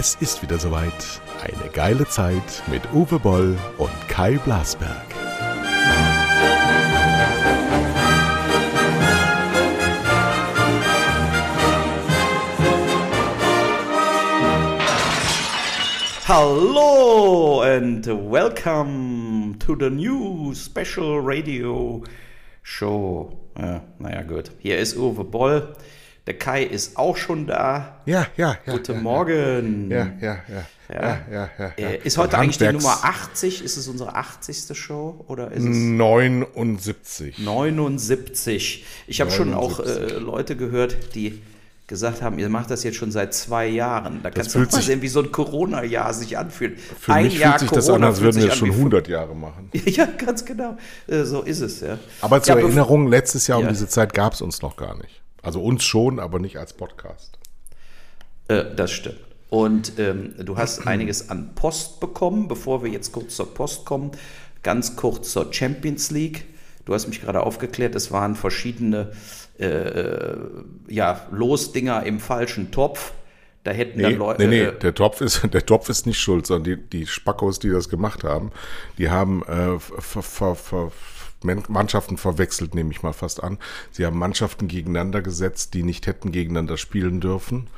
Es ist wieder soweit. Eine geile Zeit mit Uwe Boll und Kai Blasberg. Hello and welcome to the new special radio show. Ja, naja, gut. Hier ist Uwe Boll. Der Kai ist auch schon da. Ja, ja, ja. Guten ja, Morgen. Ja, ja, ja. Ja. ja, ja, ja, Ist heute eigentlich die Nummer 80? Ist es unsere 80. Show oder ist es 79. 79? Ich habe schon auch 79. äh, Leute gehört, die gesagt haben, ihr macht das jetzt schon seit zwei Jahren. Da kannst du mal sich- sehen, wie so ein Corona-Jahr sich anfühlt. Für ein mich Jahr fühlt sich das an, Corona als würden wir schon wie 100 Jahre machen. Ja, ganz genau. Äh, So ist es, ja. Aber zur Erinnerung, letztes Jahr Ja. um diese Zeit gab es uns noch gar nicht. Also uns schon, aber nicht als Podcast. Äh, das stimmt. Und ähm, du hast einiges an Post bekommen, bevor wir jetzt kurz zur Post kommen. Ganz kurz zur Champions League. Du hast mich gerade aufgeklärt, es waren verschiedene äh, äh, ja, Losdinger im falschen Topf. Da hätten Nee, dann Leute. nee, nee, äh, der Topf ist, der Topf ist nicht schuld, sondern die, die Spackos, die das gemacht haben, die haben äh, ver, ver, ver, Men- Mannschaften verwechselt, nehme ich mal fast an. Sie haben Mannschaften gegeneinander gesetzt, die nicht hätten gegeneinander spielen dürfen.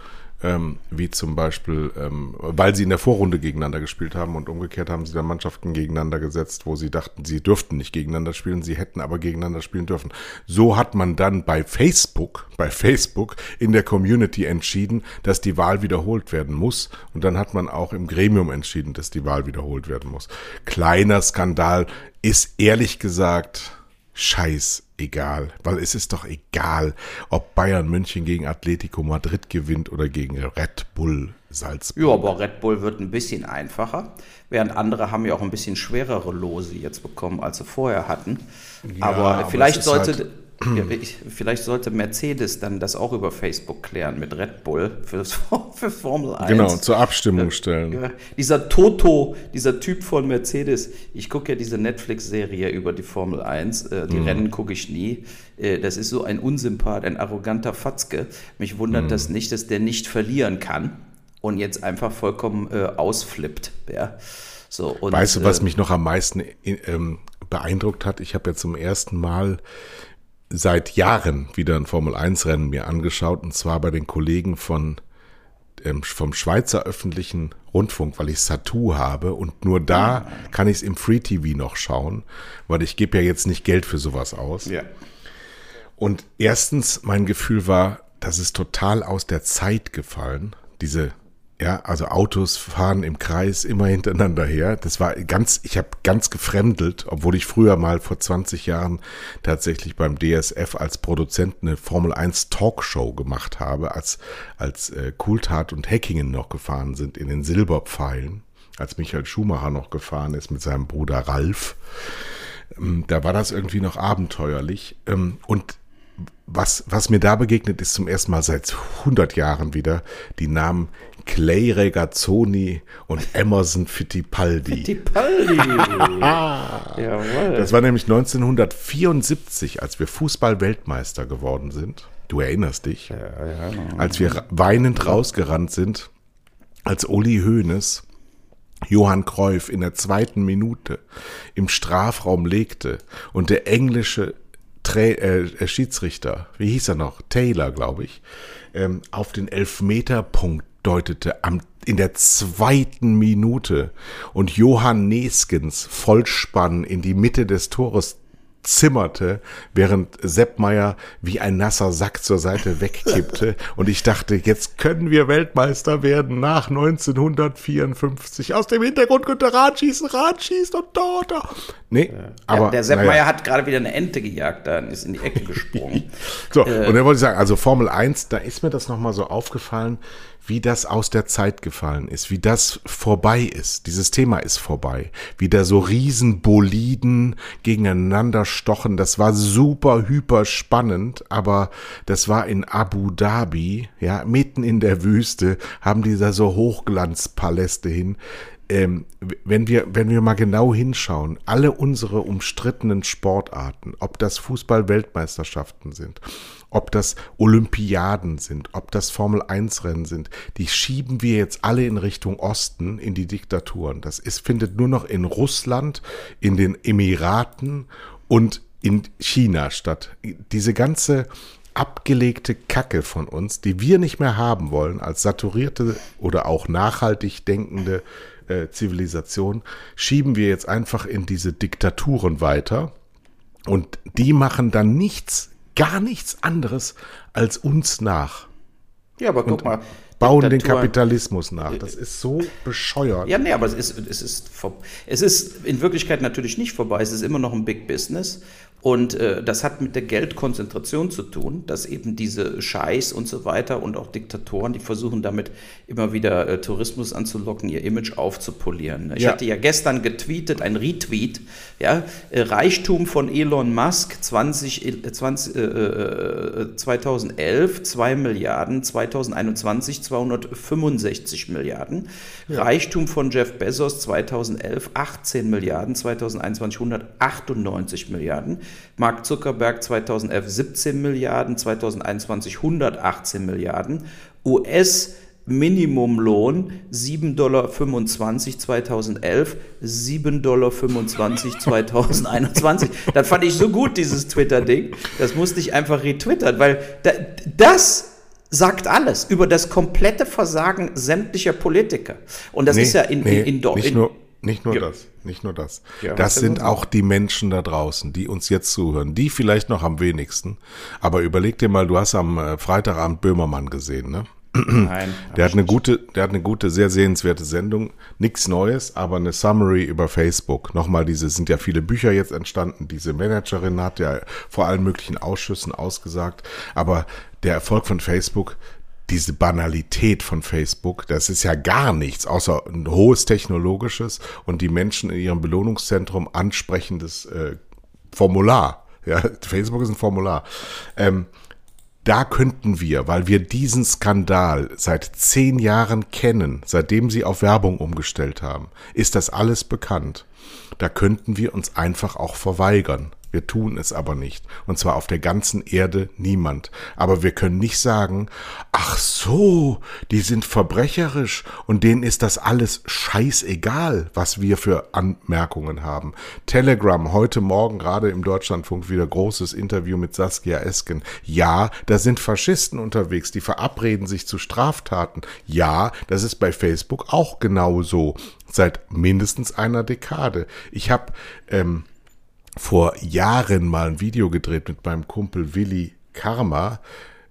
Ähm, wie zum Beispiel, ähm, weil sie in der Vorrunde gegeneinander gespielt haben und umgekehrt haben sie dann Mannschaften gegeneinander gesetzt, wo sie dachten, sie dürften nicht gegeneinander spielen, sie hätten aber gegeneinander spielen dürfen. So hat man dann bei Facebook, bei Facebook in der Community entschieden, dass die Wahl wiederholt werden muss und dann hat man auch im Gremium entschieden, dass die Wahl wiederholt werden muss. Kleiner Skandal ist ehrlich gesagt scheiß egal, weil es ist doch egal, ob Bayern München gegen Atletico Madrid gewinnt oder gegen Red Bull Salzburg. Ja, aber Red Bull wird ein bisschen einfacher, während andere haben ja auch ein bisschen schwerere Lose jetzt bekommen, als sie vorher hatten. aber, aber vielleicht es ist halt sollte ja, ich, vielleicht sollte Mercedes dann das auch über Facebook klären mit Red Bull für, für Formel 1. Genau, zur Abstimmung stellen. Ja, dieser Toto, dieser Typ von Mercedes, ich gucke ja diese Netflix-Serie über die Formel 1, äh, Mhm. die Rennen gucke ich nie. Äh, das ist so ein Unsympath, ein arroganter Fatzke. Mich wundert Mhm. das nicht, dass der nicht verlieren kann und jetzt einfach vollkommen äh, ausflippt. Ja. So, und, Weißt du, was äh, mich noch am meisten ähm, beeindruckt hat? Ich habe ja zum ersten Mal seit Jahren wieder ein Formel-1-Rennen mir angeschaut, und zwar bei den Kollegen von ähm, vom Schweizer öffentlichen Rundfunk, weil ich Satu habe und nur da kann ich es im Free TV noch schauen, weil ich gebe ja jetzt nicht Geld für sowas aus. Ja. Und erstens, mein Gefühl war, das ist total aus der Zeit gefallen. Diese, ja, also Autos fahren im Kreis immer hintereinander her. Das war ganz, ich habe ganz gefremdelt, obwohl ich früher mal vor 20 Jahren tatsächlich beim DSF als Produzent eine Formel 1 Talkshow gemacht habe, als, als äh, Coulthard und Häkkingen noch gefahren sind in den Silberpfeilen, als Michael Schumacher noch gefahren ist mit seinem Bruder Ralf. Ähm, Da war das irgendwie noch abenteuerlich. Ähm, Und was, was mir da begegnet ist zum ersten Mal seit 100 Jahren wieder die Namen Clay Regazzoni und Emerson Fittipaldi. Die Paldi. Jawohl. Das war nämlich 1974, als wir Fußball-Weltmeister geworden sind. Du erinnerst dich, als wir weinend rausgerannt sind, als Uli Hoeneß Johann Cruyff in der zweiten Minute im Strafraum legte und der englische Tra äh, Schiedsrichter, wie hieß er noch, Taylor, glaube ich, ähm, auf den Elfmeterpunkt deutete am, in der zweiten Minute und Johann Neskens Vollspann in die Mitte des Tores zimmerte, während Sepp Meier wie ein nasser Sack zur Seite wegkippte. Und ich dachte, jetzt können wir Weltmeister werden nach 1954. Aus dem Hintergrund könnte Rad schießen, Rad schießt und da, da. Nee, aber. ja, der Sepp naja. Meier hat gerade wieder eine Ente gejagt, da ist in die Ecke gesprungen. So, und dann wollte ich sagen, also Formel 1, da ist mir das nochmal so aufgefallen, wie das aus der Zeit gefallen ist, wie das vorbei ist. Dieses Thema ist vorbei. Wie da so Riesenboliden gegeneinander stochen. Das war super, hyper spannend, aber das war in Abu Dhabi, ja, mitten in der Wüste, haben die da so Hochglanzpaläste hin. ähm, wenn, wir, wenn wir mal genau hinschauen, alle unsere umstrittenen Sportarten, ob das Fußball-Weltmeisterschaften sind, ob das Olympiaden sind, ob das Formel-1-Rennen sind, die schieben wir jetzt alle in Richtung Osten, in die Diktaturen. Das ist, findet nur noch in Russland, in den Emiraten und in China statt. Diese ganze abgelegte Kacke von uns, die wir nicht mehr haben wollen als saturierte oder auch nachhaltig denkende äh, Zivilisation, schieben wir jetzt einfach in diese Diktaturen weiter. Und die machen dann nichts, gar nichts anderes als uns nach. Ja, aber guck mal. Bauen Diktatur, den Kapitalismus nach. Das ist so bescheuert. Ja, nee, aber es ist, es, ist, es ist in Wirklichkeit natürlich nicht vorbei. Es ist immer noch ein Big Business. Und äh, das hat mit der Geldkonzentration zu tun, dass eben diese Scheiß und so weiter und auch Diktatoren, die versuchen damit immer wieder äh, Tourismus anzulocken, ihr Image aufzupolieren. Ich ja. hatte ja gestern getweetet, ein Retweet, ja, äh, Reichtum von Elon Musk 20, 20, äh, 2011 2 Milliarden, 2021 265 Milliarden. Ja. Reichtum von Jeff Bezos 2011 18 Milliarden, 2021 198 Milliarden. Mark Zuckerberg 2011 17 Milliarden, 2021 118 Milliarden. US Minimumlohn 7,25 Dollar 2011, 7,25 Dollar 2021. das fand ich so gut, dieses Twitter-Ding. Das musste ich einfach retwittern, weil das sagt alles über das komplette Versagen sämtlicher Politiker. Und das nee, ist ja in, nee, in, in, in, in nicht nur ja. das, nicht nur das. Ja, das sind auch die Menschen da draußen, die uns jetzt zuhören, die vielleicht noch am wenigsten. Aber überleg dir mal, du hast am äh, Freitagabend Böhmermann gesehen, ne? Nein. Der hat eine gute, der hat eine gute, sehr sehenswerte Sendung. Nichts Neues, aber eine Summary über Facebook. Nochmal diese, sind ja viele Bücher jetzt entstanden. Diese Managerin hat ja vor allen möglichen Ausschüssen ausgesagt. Aber der Erfolg von Facebook, diese Banalität von Facebook, das ist ja gar nichts, außer ein hohes technologisches und die Menschen in ihrem Belohnungszentrum ansprechendes äh, Formular. Ja, Facebook ist ein Formular. Ähm, da könnten wir, weil wir diesen Skandal seit zehn Jahren kennen, seitdem sie auf Werbung umgestellt haben, ist das alles bekannt. Da könnten wir uns einfach auch verweigern. Wir tun es aber nicht. Und zwar auf der ganzen Erde niemand. Aber wir können nicht sagen, ach so, die sind verbrecherisch und denen ist das alles scheißegal, was wir für Anmerkungen haben. Telegram, heute Morgen gerade im Deutschlandfunk wieder großes Interview mit Saskia Esken. Ja, da sind Faschisten unterwegs, die verabreden sich zu Straftaten. Ja, das ist bei Facebook auch genauso. Seit mindestens einer Dekade. Ich habe ähm, vor Jahren mal ein Video gedreht mit meinem Kumpel Willi Karma.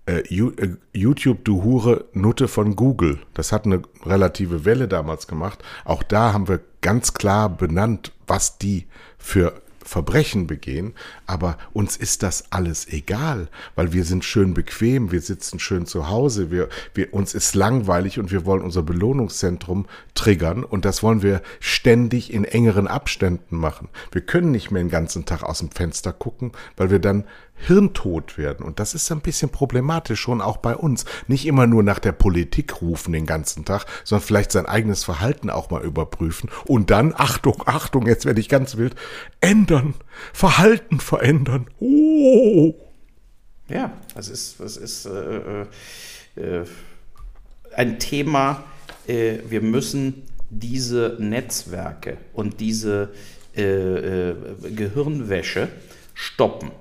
Äh, äh, YouTube, du Hure, Nutte von Google. Das hat eine relative Welle damals gemacht. Auch da haben wir ganz klar benannt, was die für Verbrechen begehen, aber uns ist das alles egal, weil wir sind schön bequem, wir sitzen schön zu Hause, wir, wir, uns ist langweilig und wir wollen unser Belohnungszentrum triggern und das wollen wir ständig in engeren Abständen machen. Wir können nicht mehr den ganzen Tag aus dem Fenster gucken, weil wir dann hirntot werden. Und das ist ein bisschen problematisch schon auch bei uns. Nicht immer nur nach der Politik rufen den ganzen Tag, sondern vielleicht sein eigenes Verhalten auch mal überprüfen. Und dann, Achtung, Achtung, jetzt werde ich ganz wild, ändern, Verhalten verändern. Oh. Ja, das ist, das ist äh, äh, ein Thema. Äh, wir müssen diese Netzwerke und diese äh, äh, Gehirnwäsche stoppen.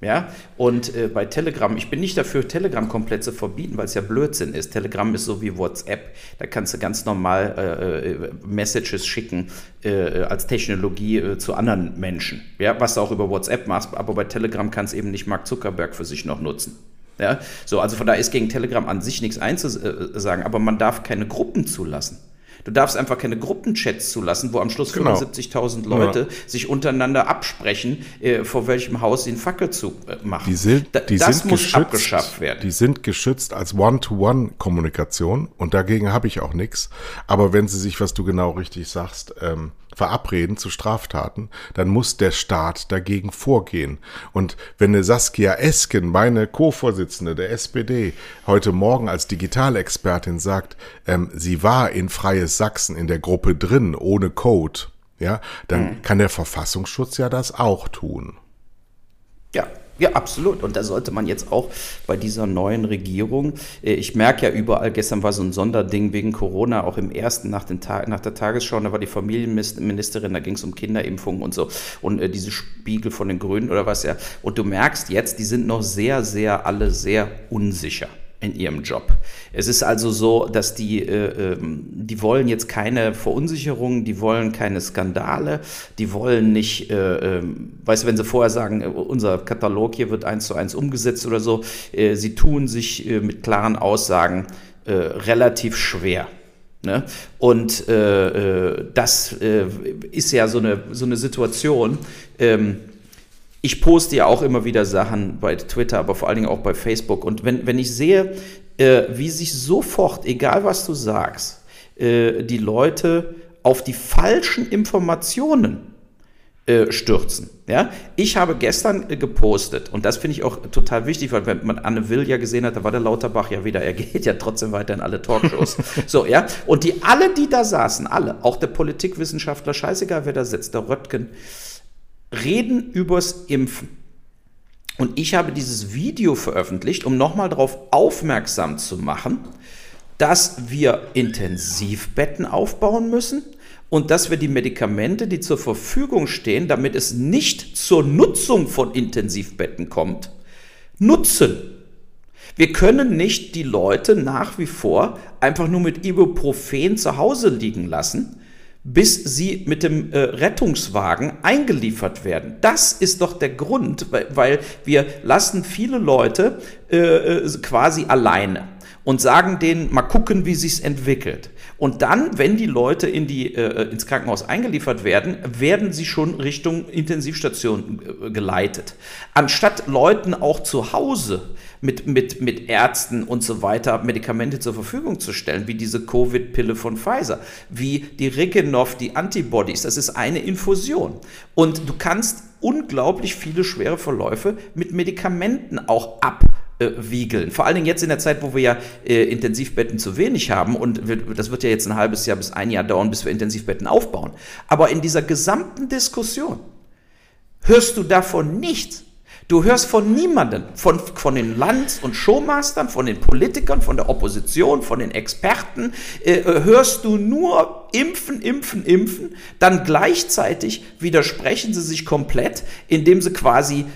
Ja, und äh, bei Telegram, ich bin nicht dafür, Telegram komplett zu verbieten, weil es ja Blödsinn ist. Telegram ist so wie WhatsApp. Da kannst du ganz normal äh, äh Messages schicken äh, als Technologie äh, zu anderen Menschen. Ja, was du auch über WhatsApp machst, aber bei Telegram kannst eben nicht Mark Zuckerberg für sich noch nutzen. Ja, so, also von da ist gegen Telegram an sich nichts einzusagen, aber man darf keine Gruppen zulassen. Du darfst einfach keine Gruppenchats zulassen, wo am Schluss genau. 75.000 Leute ja. sich untereinander absprechen, äh, vor welchem Haus sie einen Fackelzug äh, machen. Die sind, die das sind muss geschützt, abgeschafft werden. Die sind geschützt als One-to-One-Kommunikation und dagegen habe ich auch nichts. Aber wenn sie sich, was du genau richtig sagst, ähm, verabreden zu Straftaten, dann muss der Staat dagegen vorgehen. Und wenn eine Saskia Esken, meine Co-Vorsitzende der SPD, heute Morgen als Digitalexpertin sagt, ähm, sie war in Freies Sachsen in der Gruppe drin, ohne Code, ja, dann mhm. kann der Verfassungsschutz ja das auch tun. Ja, ja, absolut. Und da sollte man jetzt auch bei dieser neuen Regierung, äh, ich merke ja überall, gestern war so ein Sonderding wegen Corona, auch im ersten nach, den Tag, nach der Tagesschau, da war die Familienministerin, da ging es um Kinderimpfungen und so und äh, diese Spiegel von den Grünen oder was ja. Und du merkst jetzt, die sind noch sehr, sehr, alle sehr unsicher in ihrem Job. Es ist also so, dass die, äh, ähm, die wollen jetzt keine Verunsicherung, die wollen keine Skandale, die wollen nicht, äh, äh, weißt du, wenn sie vorher sagen, äh, unser Katalog hier wird eins zu eins umgesetzt oder so, äh, sie tun sich äh, mit klaren Aussagen relativ schwer. Ne? Und das ist ja so eine, so eine Situation, ähm, ich poste ja auch immer wieder Sachen bei Twitter, aber vor allen Dingen auch bei Facebook. Und wenn, wenn ich sehe, äh, wie sich sofort, egal was du sagst, äh, die Leute auf die falschen Informationen äh, stürzen. Ja? Ich habe gestern äh, gepostet, und das finde ich auch total wichtig, weil wenn man Anne Will ja gesehen hat, da war der Lauterbach ja wieder, er geht ja trotzdem weiter in alle Talkshows. so, ja. Und die alle, die da saßen, alle, auch der Politikwissenschaftler, scheißegal wer da sitzt, der Röttgen, reden übers Impfen. Und ich habe dieses Video veröffentlicht, um nochmal darauf aufmerksam zu machen, dass wir Intensivbetten aufbauen müssen und dass wir die Medikamente, die zur Verfügung stehen, damit es nicht zur Nutzung von Intensivbetten kommt, nutzen. Wir können nicht die Leute nach wie vor einfach nur mit Ibuprofen zu Hause liegen lassen, bis sie mit dem äh, Rettungswagen eingeliefert werden. Das ist doch der Grund, weil, wir lassen viele Leute äh, äh quasi alleine und sagen denen, mal gucken, wie sich's entwickelt. Und dann, wenn die Leute in die, äh, ins Krankenhaus eingeliefert werden, werden sie schon Richtung Intensivstation äh, geleitet. Anstatt Leuten auch zu Hause mit, mit, mit Ärzten und so weiter Medikamente zur Verfügung zu stellen, wie diese Covid-Pille von Pfizer, wie die Regenov, die Antibodies. Das ist eine Infusion. Und du kannst unglaublich viele schwere Verläufe mit Medikamenten auch ab wiegeln. Vor allen Dingen jetzt in der Zeit, wo wir ja äh, Intensivbetten zu wenig haben und wir, das wird ja jetzt ein halbes Jahr bis ein Jahr dauern, bis wir Intensivbetten aufbauen. Aber in dieser gesamten Diskussion hörst du davon nichts. Du hörst von niemandem, von, von den Lands- und Showmastern, von den Politikern, von der Opposition, von den Experten, äh, äh, hörst du nur impfen, impfen, impfen. Dann gleichzeitig widersprechen sie sich komplett, indem sie quasi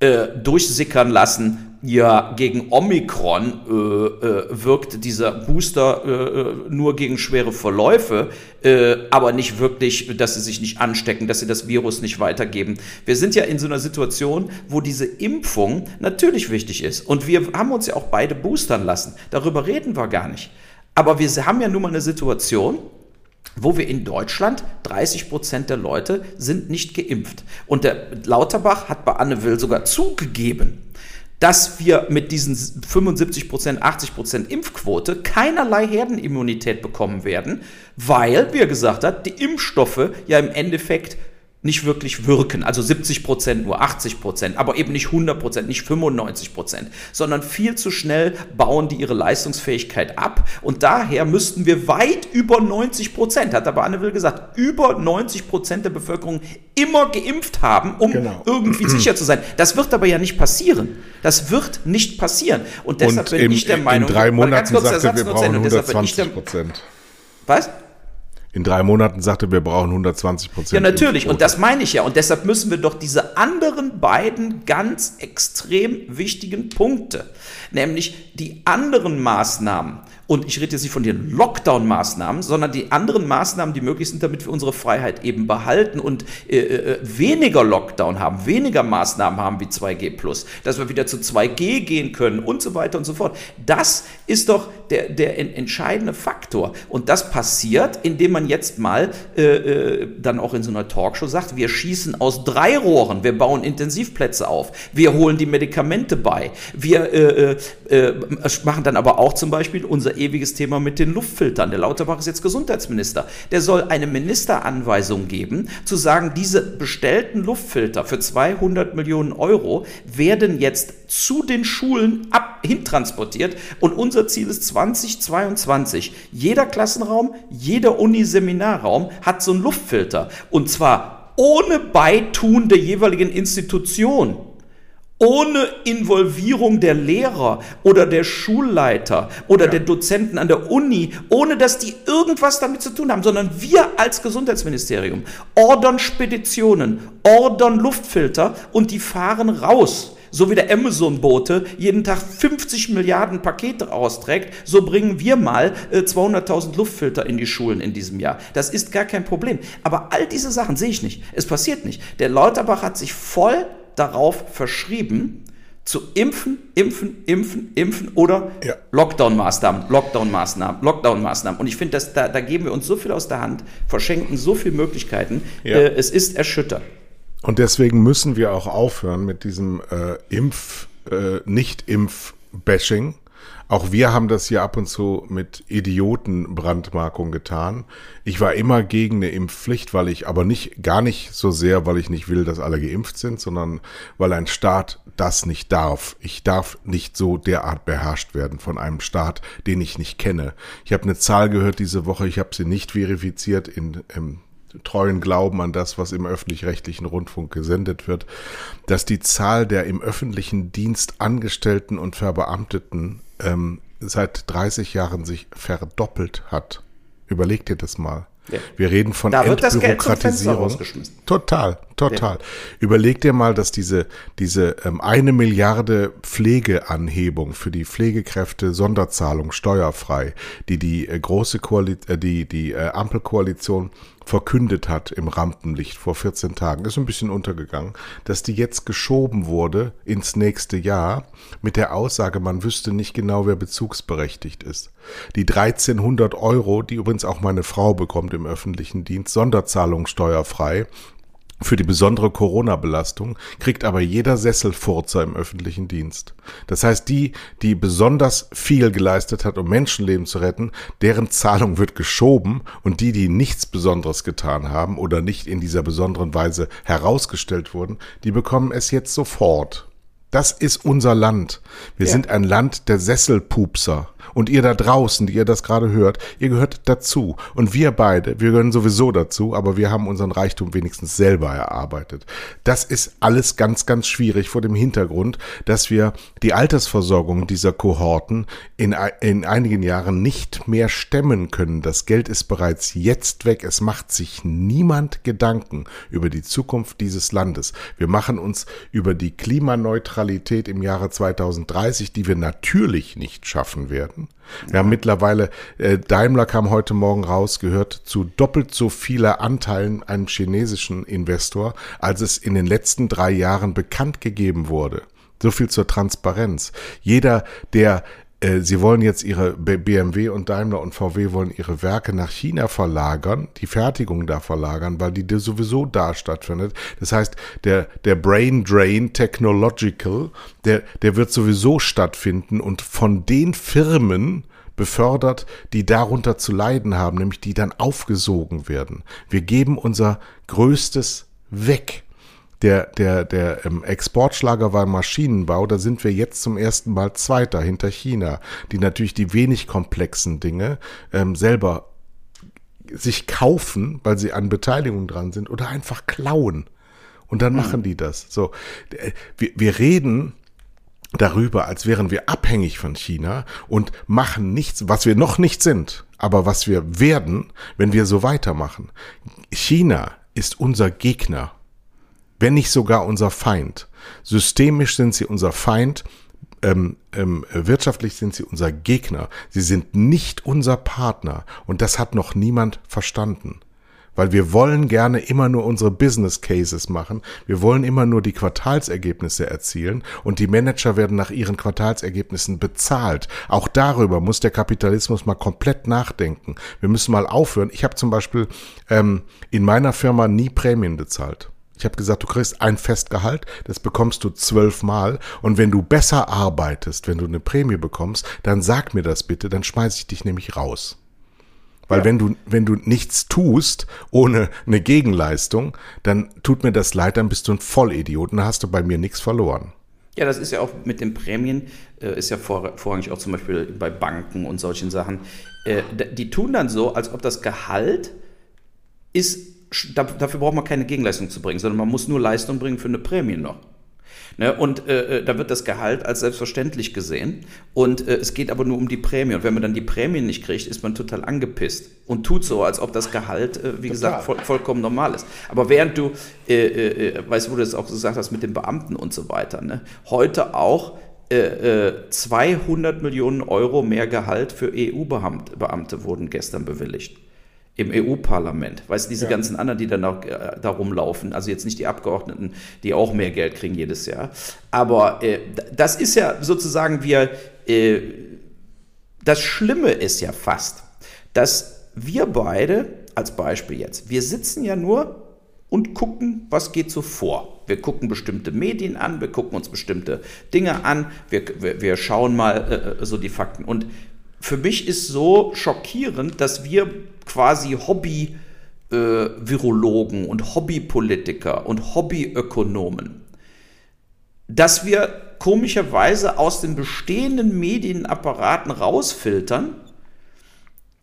äh, durchsickern lassen, ja, gegen Omikron äh, äh, wirkt dieser Booster äh, äh, nur gegen schwere Verläufe, äh, aber nicht wirklich, dass sie sich nicht anstecken, dass sie das Virus nicht weitergeben. Wir sind ja in so einer Situation, wo diese Impfung natürlich wichtig ist. Und wir haben uns ja auch beide boostern lassen. Darüber reden wir gar nicht. Aber wir haben ja nun mal eine Situation, wo wir in Deutschland 30 Prozent der Leute sind nicht geimpft. Und der Lauterbach hat bei Anne Will sogar zugegeben, dass wir mit diesen 75 Prozent, 80 Prozent Impfquote keinerlei Herdenimmunität bekommen werden, weil, wie er gesagt hat, die Impfstoffe ja im Endeffekt nicht wirklich wirken. Also 70 Prozent, nur 80 Prozent, aber eben nicht 100 Prozent, nicht 95 Prozent, sondern viel zu schnell bauen die ihre Leistungsfähigkeit ab. Und daher müssten wir weit über 90 Prozent, hat aber Anne Will gesagt, über 90 Prozent der Bevölkerung immer geimpft haben, um genau. irgendwie sicher zu sein. Das wird aber ja nicht passieren. Das wird nicht passieren. Und deshalb Und bin im, ich der Meinung, in drei Monaten sagte, wir brauchen 120 Prozent. Was? In drei Monaten sagte, wir brauchen 120 Prozent. Ja, natürlich. Und das meine ich ja. Und deshalb müssen wir doch diese anderen beiden ganz extrem wichtigen Punkte, nämlich die anderen Maßnahmen, und ich rede jetzt nicht von den Lockdown-Maßnahmen, sondern die anderen Maßnahmen, die möglich sind, damit wir unsere Freiheit eben behalten und äh, äh weniger Lockdown haben, weniger Maßnahmen haben wie 2G dass wir wieder zu 2G gehen können und so weiter und so fort. Das ist doch der, der entscheidende Faktor. Und das passiert, indem man jetzt mal äh, äh, dann auch in so einer Talkshow sagt, wir schießen aus drei Rohren, wir bauen Intensivplätze auf, wir holen die Medikamente bei, wir äh, äh, äh machen dann aber auch zum Beispiel unser ewiges Thema mit den Luftfiltern. Der Lauterbach ist jetzt Gesundheitsminister. Der soll eine Ministeranweisung geben, zu sagen, diese bestellten Luftfilter für 200 Millionen Euro werden jetzt zu den Schulen ab, hintransportiert. Und unser Ziel ist 2022. Jeder Klassenraum, jeder Uniseminarraum hat so einen Luftfilter. Und zwar ohne Beitun der jeweiligen Institution ohne Involvierung der Lehrer oder der Schulleiter oder ja. der Dozenten an der Uni, ohne dass die irgendwas damit zu tun haben, sondern wir als Gesundheitsministerium ordern Speditionen, ordern Luftfilter und die fahren raus so wie der Amazon-Bote jeden Tag 50 Milliarden Pakete austrägt, so bringen wir mal äh, 200.000 Luftfilter in die Schulen in diesem Jahr. Das ist gar kein Problem. Aber all diese Sachen sehe ich nicht. Es passiert nicht. Der Lauterbach hat sich voll darauf verschrieben, zu impfen, impfen, impfen, impfen oder ja. Lockdown-Maßnahmen, Lockdown-Maßnahmen, Lockdown-Maßnahmen. Und ich finde, da, da geben wir uns so viel aus der Hand, verschenken so viele Möglichkeiten. Ja. Äh, es ist erschütternd. Und deswegen müssen wir auch aufhören mit diesem äh, Impf, äh, Nicht-Impf-Bashing. Auch wir haben das hier ab und zu mit Idiotenbrandmarkung getan. Ich war immer gegen eine Impfpflicht, weil ich aber nicht, gar nicht so sehr, weil ich nicht will, dass alle geimpft sind, sondern weil ein Staat das nicht darf. Ich darf nicht so derart beherrscht werden von einem Staat, den ich nicht kenne. Ich habe eine Zahl gehört diese Woche, ich habe sie nicht verifiziert in, im treuen Glauben an das, was im öffentlich-rechtlichen Rundfunk gesendet wird, dass die Zahl der im öffentlichen Dienst Angestellten und Verbeamteten ähm, seit 30 Jahren sich verdoppelt hat. Überleg dir das mal. Ja. Wir reden von da wird Entbürokratisierung. Total, total. Ja. Überleg dir mal, dass diese, diese ähm, eine Milliarde Pflegeanhebung für die Pflegekräfte Sonderzahlung steuerfrei, die die äh, große Koalition, äh, die, die äh, Ampelkoalition verkündet hat im Rampenlicht vor 14 Tagen, ist ein bisschen untergegangen, dass die jetzt geschoben wurde ins nächste Jahr mit der Aussage, man wüsste nicht genau, wer bezugsberechtigt ist. Die 1300 Euro, die übrigens auch meine Frau bekommt im öffentlichen Dienst, Sonderzahlung steuerfrei, für die besondere Corona-Belastung kriegt aber jeder Sesselfurzer im öffentlichen Dienst. Das heißt, die, die besonders viel geleistet hat, um Menschenleben zu retten, deren Zahlung wird geschoben und die, die nichts Besonderes getan haben oder nicht in dieser besonderen Weise herausgestellt wurden, die bekommen es jetzt sofort. Das ist unser Land. Wir ja. sind ein Land der Sesselpupser. Und ihr da draußen, die ihr das gerade hört, ihr gehört dazu. Und wir beide, wir gehören sowieso dazu, aber wir haben unseren Reichtum wenigstens selber erarbeitet. Das ist alles ganz, ganz schwierig vor dem Hintergrund, dass wir die Altersversorgung dieser Kohorten in, in einigen Jahren nicht mehr stemmen können. Das Geld ist bereits jetzt weg. Es macht sich niemand Gedanken über die Zukunft dieses Landes. Wir machen uns über die Klimaneutralität im Jahre 2030, die wir natürlich nicht schaffen werden, wir haben mittlerweile, äh, Daimler kam heute Morgen raus, gehört zu doppelt so vieler Anteilen einem chinesischen Investor, als es in den letzten drei Jahren bekannt gegeben wurde. So viel zur Transparenz. Jeder, der äh, Sie wollen jetzt Ihre BMW und Daimler und VW wollen ihre Werke nach China verlagern, die Fertigung da verlagern, weil die sowieso da stattfindet. Das heißt, der, der Brain Drain Technological, der, der wird sowieso stattfinden und von den Firmen, befördert, die darunter zu leiden haben, nämlich die dann aufgesogen werden. Wir geben unser Größtes weg der, der, der ähm, Exportschlager war Maschinenbau, da sind wir jetzt zum ersten Mal Zweiter hinter China, die natürlich die wenig komplexen Dinge ähm, selber sich kaufen, weil sie an Beteiligung dran sind, oder einfach klauen. Und dann machen die das. So, äh, wir, wir reden darüber, als wären wir abhängig von China und machen nichts, was wir noch nicht sind, aber was wir werden, wenn wir so weitermachen. China ist unser Gegner wenn nicht sogar unser Feind. Systemisch sind sie unser Feind, ähm, ähm, wirtschaftlich sind sie unser Gegner. Sie sind nicht unser Partner. Und das hat noch niemand verstanden. Weil wir wollen gerne immer nur unsere Business Cases machen. Wir wollen immer nur die Quartalsergebnisse erzielen und die Manager werden nach ihren Quartalsergebnissen bezahlt. Auch darüber muss der Kapitalismus mal komplett nachdenken. Wir müssen mal aufhören. Ich habe zum Beispiel ähm, in meiner Firma nie Prämien bezahlt. Ich habe gesagt, du kriegst ein Festgehalt, das bekommst du zwölfmal. Und wenn du besser arbeitest, wenn du eine Prämie bekommst, dann sag mir das bitte, dann schmeiße ich dich nämlich raus. Weil ja. wenn du, wenn du nichts tust ohne eine Gegenleistung, dann tut mir das leid, dann bist du ein Vollidiot und dann hast du bei mir nichts verloren. Ja, das ist ja auch mit den Prämien, äh, ist ja vor, vorrangig auch zum Beispiel bei Banken und solchen Sachen. Äh, die tun dann so, als ob das Gehalt ist dafür braucht man keine Gegenleistung zu bringen, sondern man muss nur Leistung bringen für eine Prämie noch. Ne? Und äh, äh, da wird das Gehalt als selbstverständlich gesehen. Und äh, es geht aber nur um die Prämie. Und wenn man dann die Prämie nicht kriegt, ist man total angepisst und tut so, als ob das Gehalt, äh, wie total. gesagt, voll, vollkommen normal ist. Aber während du, äh, äh, weißt du, wo du das auch gesagt hast mit den Beamten und so weiter, ne? heute auch 200 Millionen Euro mehr Gehalt für EU-Beamte wurden gestern bewilligt im EU-Parlament. Weißt du, diese ja. ganzen anderen, die dann auch, äh, da rumlaufen, also jetzt nicht die Abgeordneten, die auch mehr Geld kriegen jedes Jahr. Aber äh, das ist ja sozusagen wir, äh, das Schlimme ist ja fast, dass wir beide, als Beispiel jetzt, wir sitzen ja nur und gucken, was geht so vor. Wir gucken bestimmte Medien an, wir gucken uns bestimmte Dinge an, wir, wir, wir schauen mal äh, so die Fakten. Und für mich ist so schockierend, dass wir quasi Hobby äh, Virologen und Hobbypolitiker und Hobbyökonomen, dass wir komischerweise aus den bestehenden Medienapparaten rausfiltern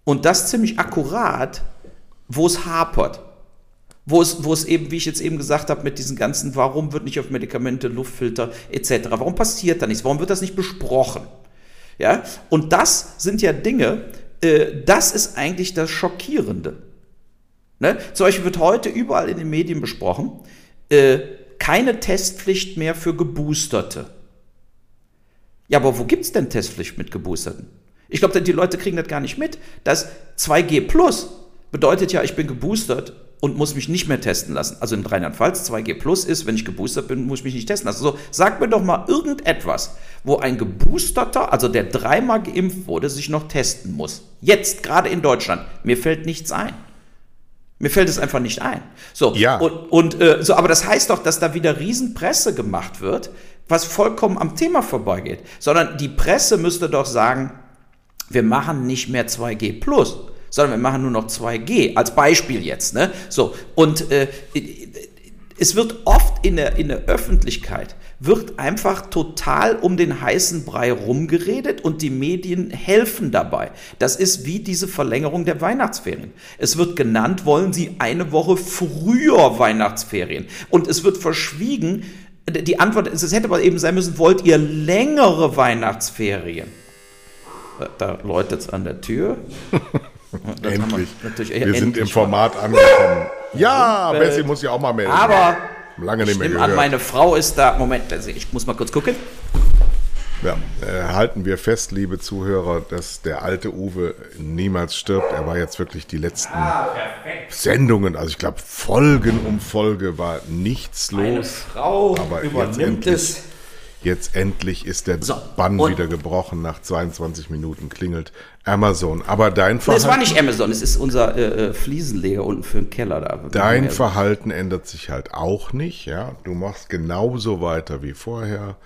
und das ziemlich akkurat, wo es hapert. Wo es, wo es eben, wie ich jetzt eben gesagt habe, mit diesen ganzen, warum wird nicht auf Medikamente, Luftfilter etc., warum passiert da nichts, warum wird das nicht besprochen? Ja? Und das sind ja Dinge, äh, das ist eigentlich das Schockierende. Ne? Zum Beispiel wird heute überall in den Medien besprochen, äh, keine Testpflicht mehr für Geboosterte. Ja, aber wo gibt es denn Testpflicht mit Geboosterten? Ich glaube, die Leute kriegen das gar nicht mit. Das 2G Plus bedeutet ja, ich bin geboostert und muss mich nicht mehr testen lassen. Also in Rheinland-Pfalz 2G Plus ist, wenn ich geboostert bin, muss ich mich nicht testen lassen. So, sag mir doch mal irgendetwas, wo ein Geboosterter, also der dreimal geimpft wurde, sich noch testen muss. Jetzt, gerade in Deutschland. Mir fällt nichts ein. Mir fällt es einfach nicht ein. So, ja. und, und äh, so, aber das heißt doch, dass da wieder Riesenpresse gemacht wird, was vollkommen am Thema vorbeigeht. Sondern die Presse müsste doch sagen, wir machen nicht mehr 2G Plus sondern wir machen nur noch 2G, als Beispiel jetzt. Ne? So, und äh, es wird oft in der, in der Öffentlichkeit, wird einfach total um den heißen Brei rumgeredet und die Medien helfen dabei. Das ist wie diese Verlängerung der Weihnachtsferien. Es wird genannt, wollen Sie eine Woche früher Weihnachtsferien. Und es wird verschwiegen, die Antwort ist, es hätte aber eben sein müssen, wollt ihr längere Weihnachtsferien? Da läutet es an der Tür. endlich. Wir, wir endlich sind im Format angekommen. Ja, und, Bessie muss ja auch mal melden. Aber lange nicht mehr gehört. an, meine Frau ist da. Moment, ich muss mal kurz gucken. Ja, äh, halten wir fest, liebe Zuhörer, dass der alte Uwe niemals stirbt. Er war jetzt wirklich die letzten ah, Sendungen, also ich glaube Folgen um Folge war nichts los. Meine Frau aber übernimmt es. Jetzt endlich ist der so, Bann wieder gebrochen. Nach 22 Minuten klingelt Amazon. Aber dein Verhalten. Es war nicht Amazon, es ist unser äh, äh Fliesenleger unten für den Keller da. Dein Verhalten ändert sich halt auch nicht. Ja, Du machst genauso weiter wie vorher.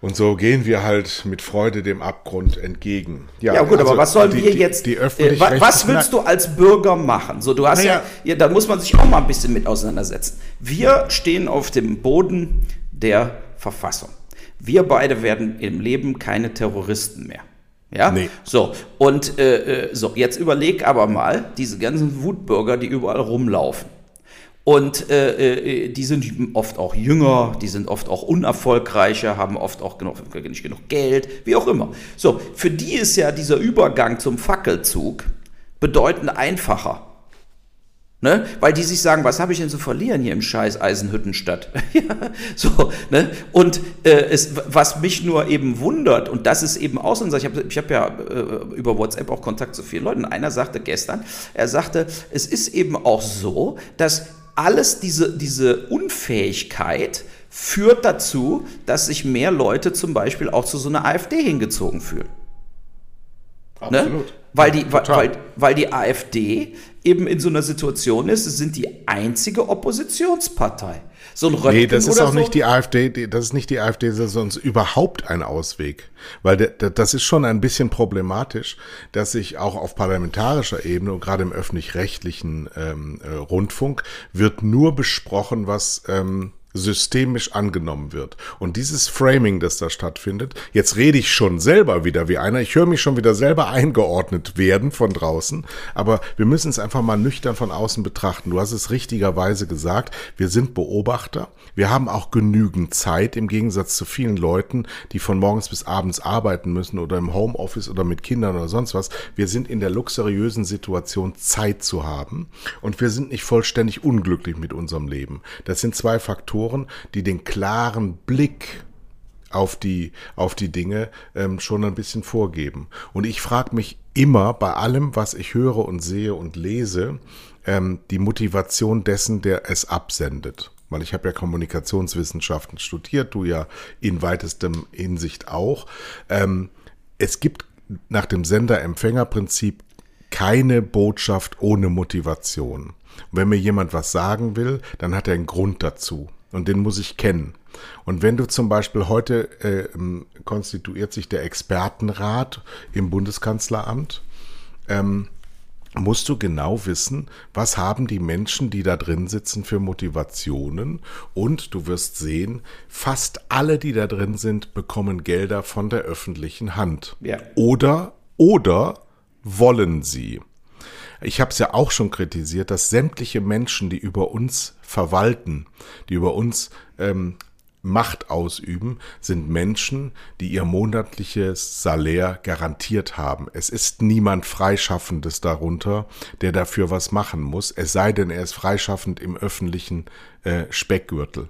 Und so gehen wir halt mit Freude dem Abgrund entgegen. Ja, ja gut, also aber was sollen die, wir jetzt? Die, die äh, was willst du als Bürger machen? So, du hast ja, ja, da muss man sich auch mal ein bisschen mit auseinandersetzen. Wir stehen auf dem Boden der Verfassung. Wir beide werden im Leben keine Terroristen mehr. Ja, nee. so und äh, äh, so jetzt überleg aber mal diese ganzen Wutbürger, die überall rumlaufen. Und äh, äh, die sind oft auch jünger, die sind oft auch unerfolgreicher, haben oft auch genug, nicht genug Geld, wie auch immer. So, für die ist ja dieser Übergang zum Fackelzug bedeutend einfacher. Ne? Weil die sich sagen, was habe ich denn zu verlieren hier im scheiß Eisenhüttenstadt? ja, so, ne? Und äh, es, was mich nur eben wundert, und das ist eben auch so, ich habe ich hab ja äh, über WhatsApp auch Kontakt zu vielen Leuten. Einer sagte gestern, er sagte, es ist eben auch so, dass alles diese, diese Unfähigkeit führt dazu, dass sich mehr Leute zum Beispiel auch zu so einer AfD hingezogen fühlen. Ne? Absolut. Ne? Weil die, weil, weil die AfD eben in so einer Situation ist, es sind die einzige Oppositionspartei. So ein Röttgen Nee, das ist auch so. nicht die AfD, das ist nicht die AfD, das ist sonst überhaupt ein Ausweg. Weil das ist schon ein bisschen problematisch, dass sich auch auf parlamentarischer Ebene und gerade im öffentlich-rechtlichen ähm, äh, Rundfunk wird nur besprochen, was ähm, systemisch angenommen wird. Und dieses Framing, das da stattfindet, jetzt rede ich schon selber wieder wie einer, ich höre mich schon wieder selber eingeordnet werden von draußen, aber wir müssen es einfach mal nüchtern von außen betrachten. Du hast es richtigerweise gesagt, wir sind Beobachter, wir haben auch genügend Zeit im Gegensatz zu vielen Leuten, die von morgens bis abends arbeiten müssen oder im Homeoffice oder mit Kindern oder sonst was. Wir sind in der luxuriösen Situation, Zeit zu haben und wir sind nicht vollständig unglücklich mit unserem Leben. Das sind zwei Faktoren, Faktoren, die den klaren Blick auf die, auf die Dinge ähm, schon ein bisschen vorgeben. Und ich frage mich immer bei allem, was ich höre und sehe und lese, ähm, die Motivation dessen, der es absendet. Weil ich habe ja Kommunikationswissenschaften studiert, du ja in weitestem Hinsicht auch. Ähm, es gibt nach dem Sender-Empfänger-Prinzip keine Botschaft ohne Motivation. Wenn mir jemand was sagen will, dann hat er einen Grund dazu und den muss ich kennen. Und wenn du zum Beispiel heute äh, konstituiert sich der Expertenrat im Bundeskanzleramt, ähm, musst du genau wissen, was haben die Menschen, die da drin sitzen, für Motivationen. Und du wirst sehen, fast alle, die da drin sind, bekommen Gelder von der öffentlichen Hand. Ja. Oder, oder wollen sie. Ich habe es ja auch schon kritisiert, dass sämtliche Menschen, die über uns verwalten, die über uns ähm, Macht ausüben, sind Menschen, die ihr monatliches Salär garantiert haben. Es ist niemand Freischaffendes darunter, der dafür was machen muss, es sei denn, er ist freischaffend im öffentlichen äh, Speckgürtel.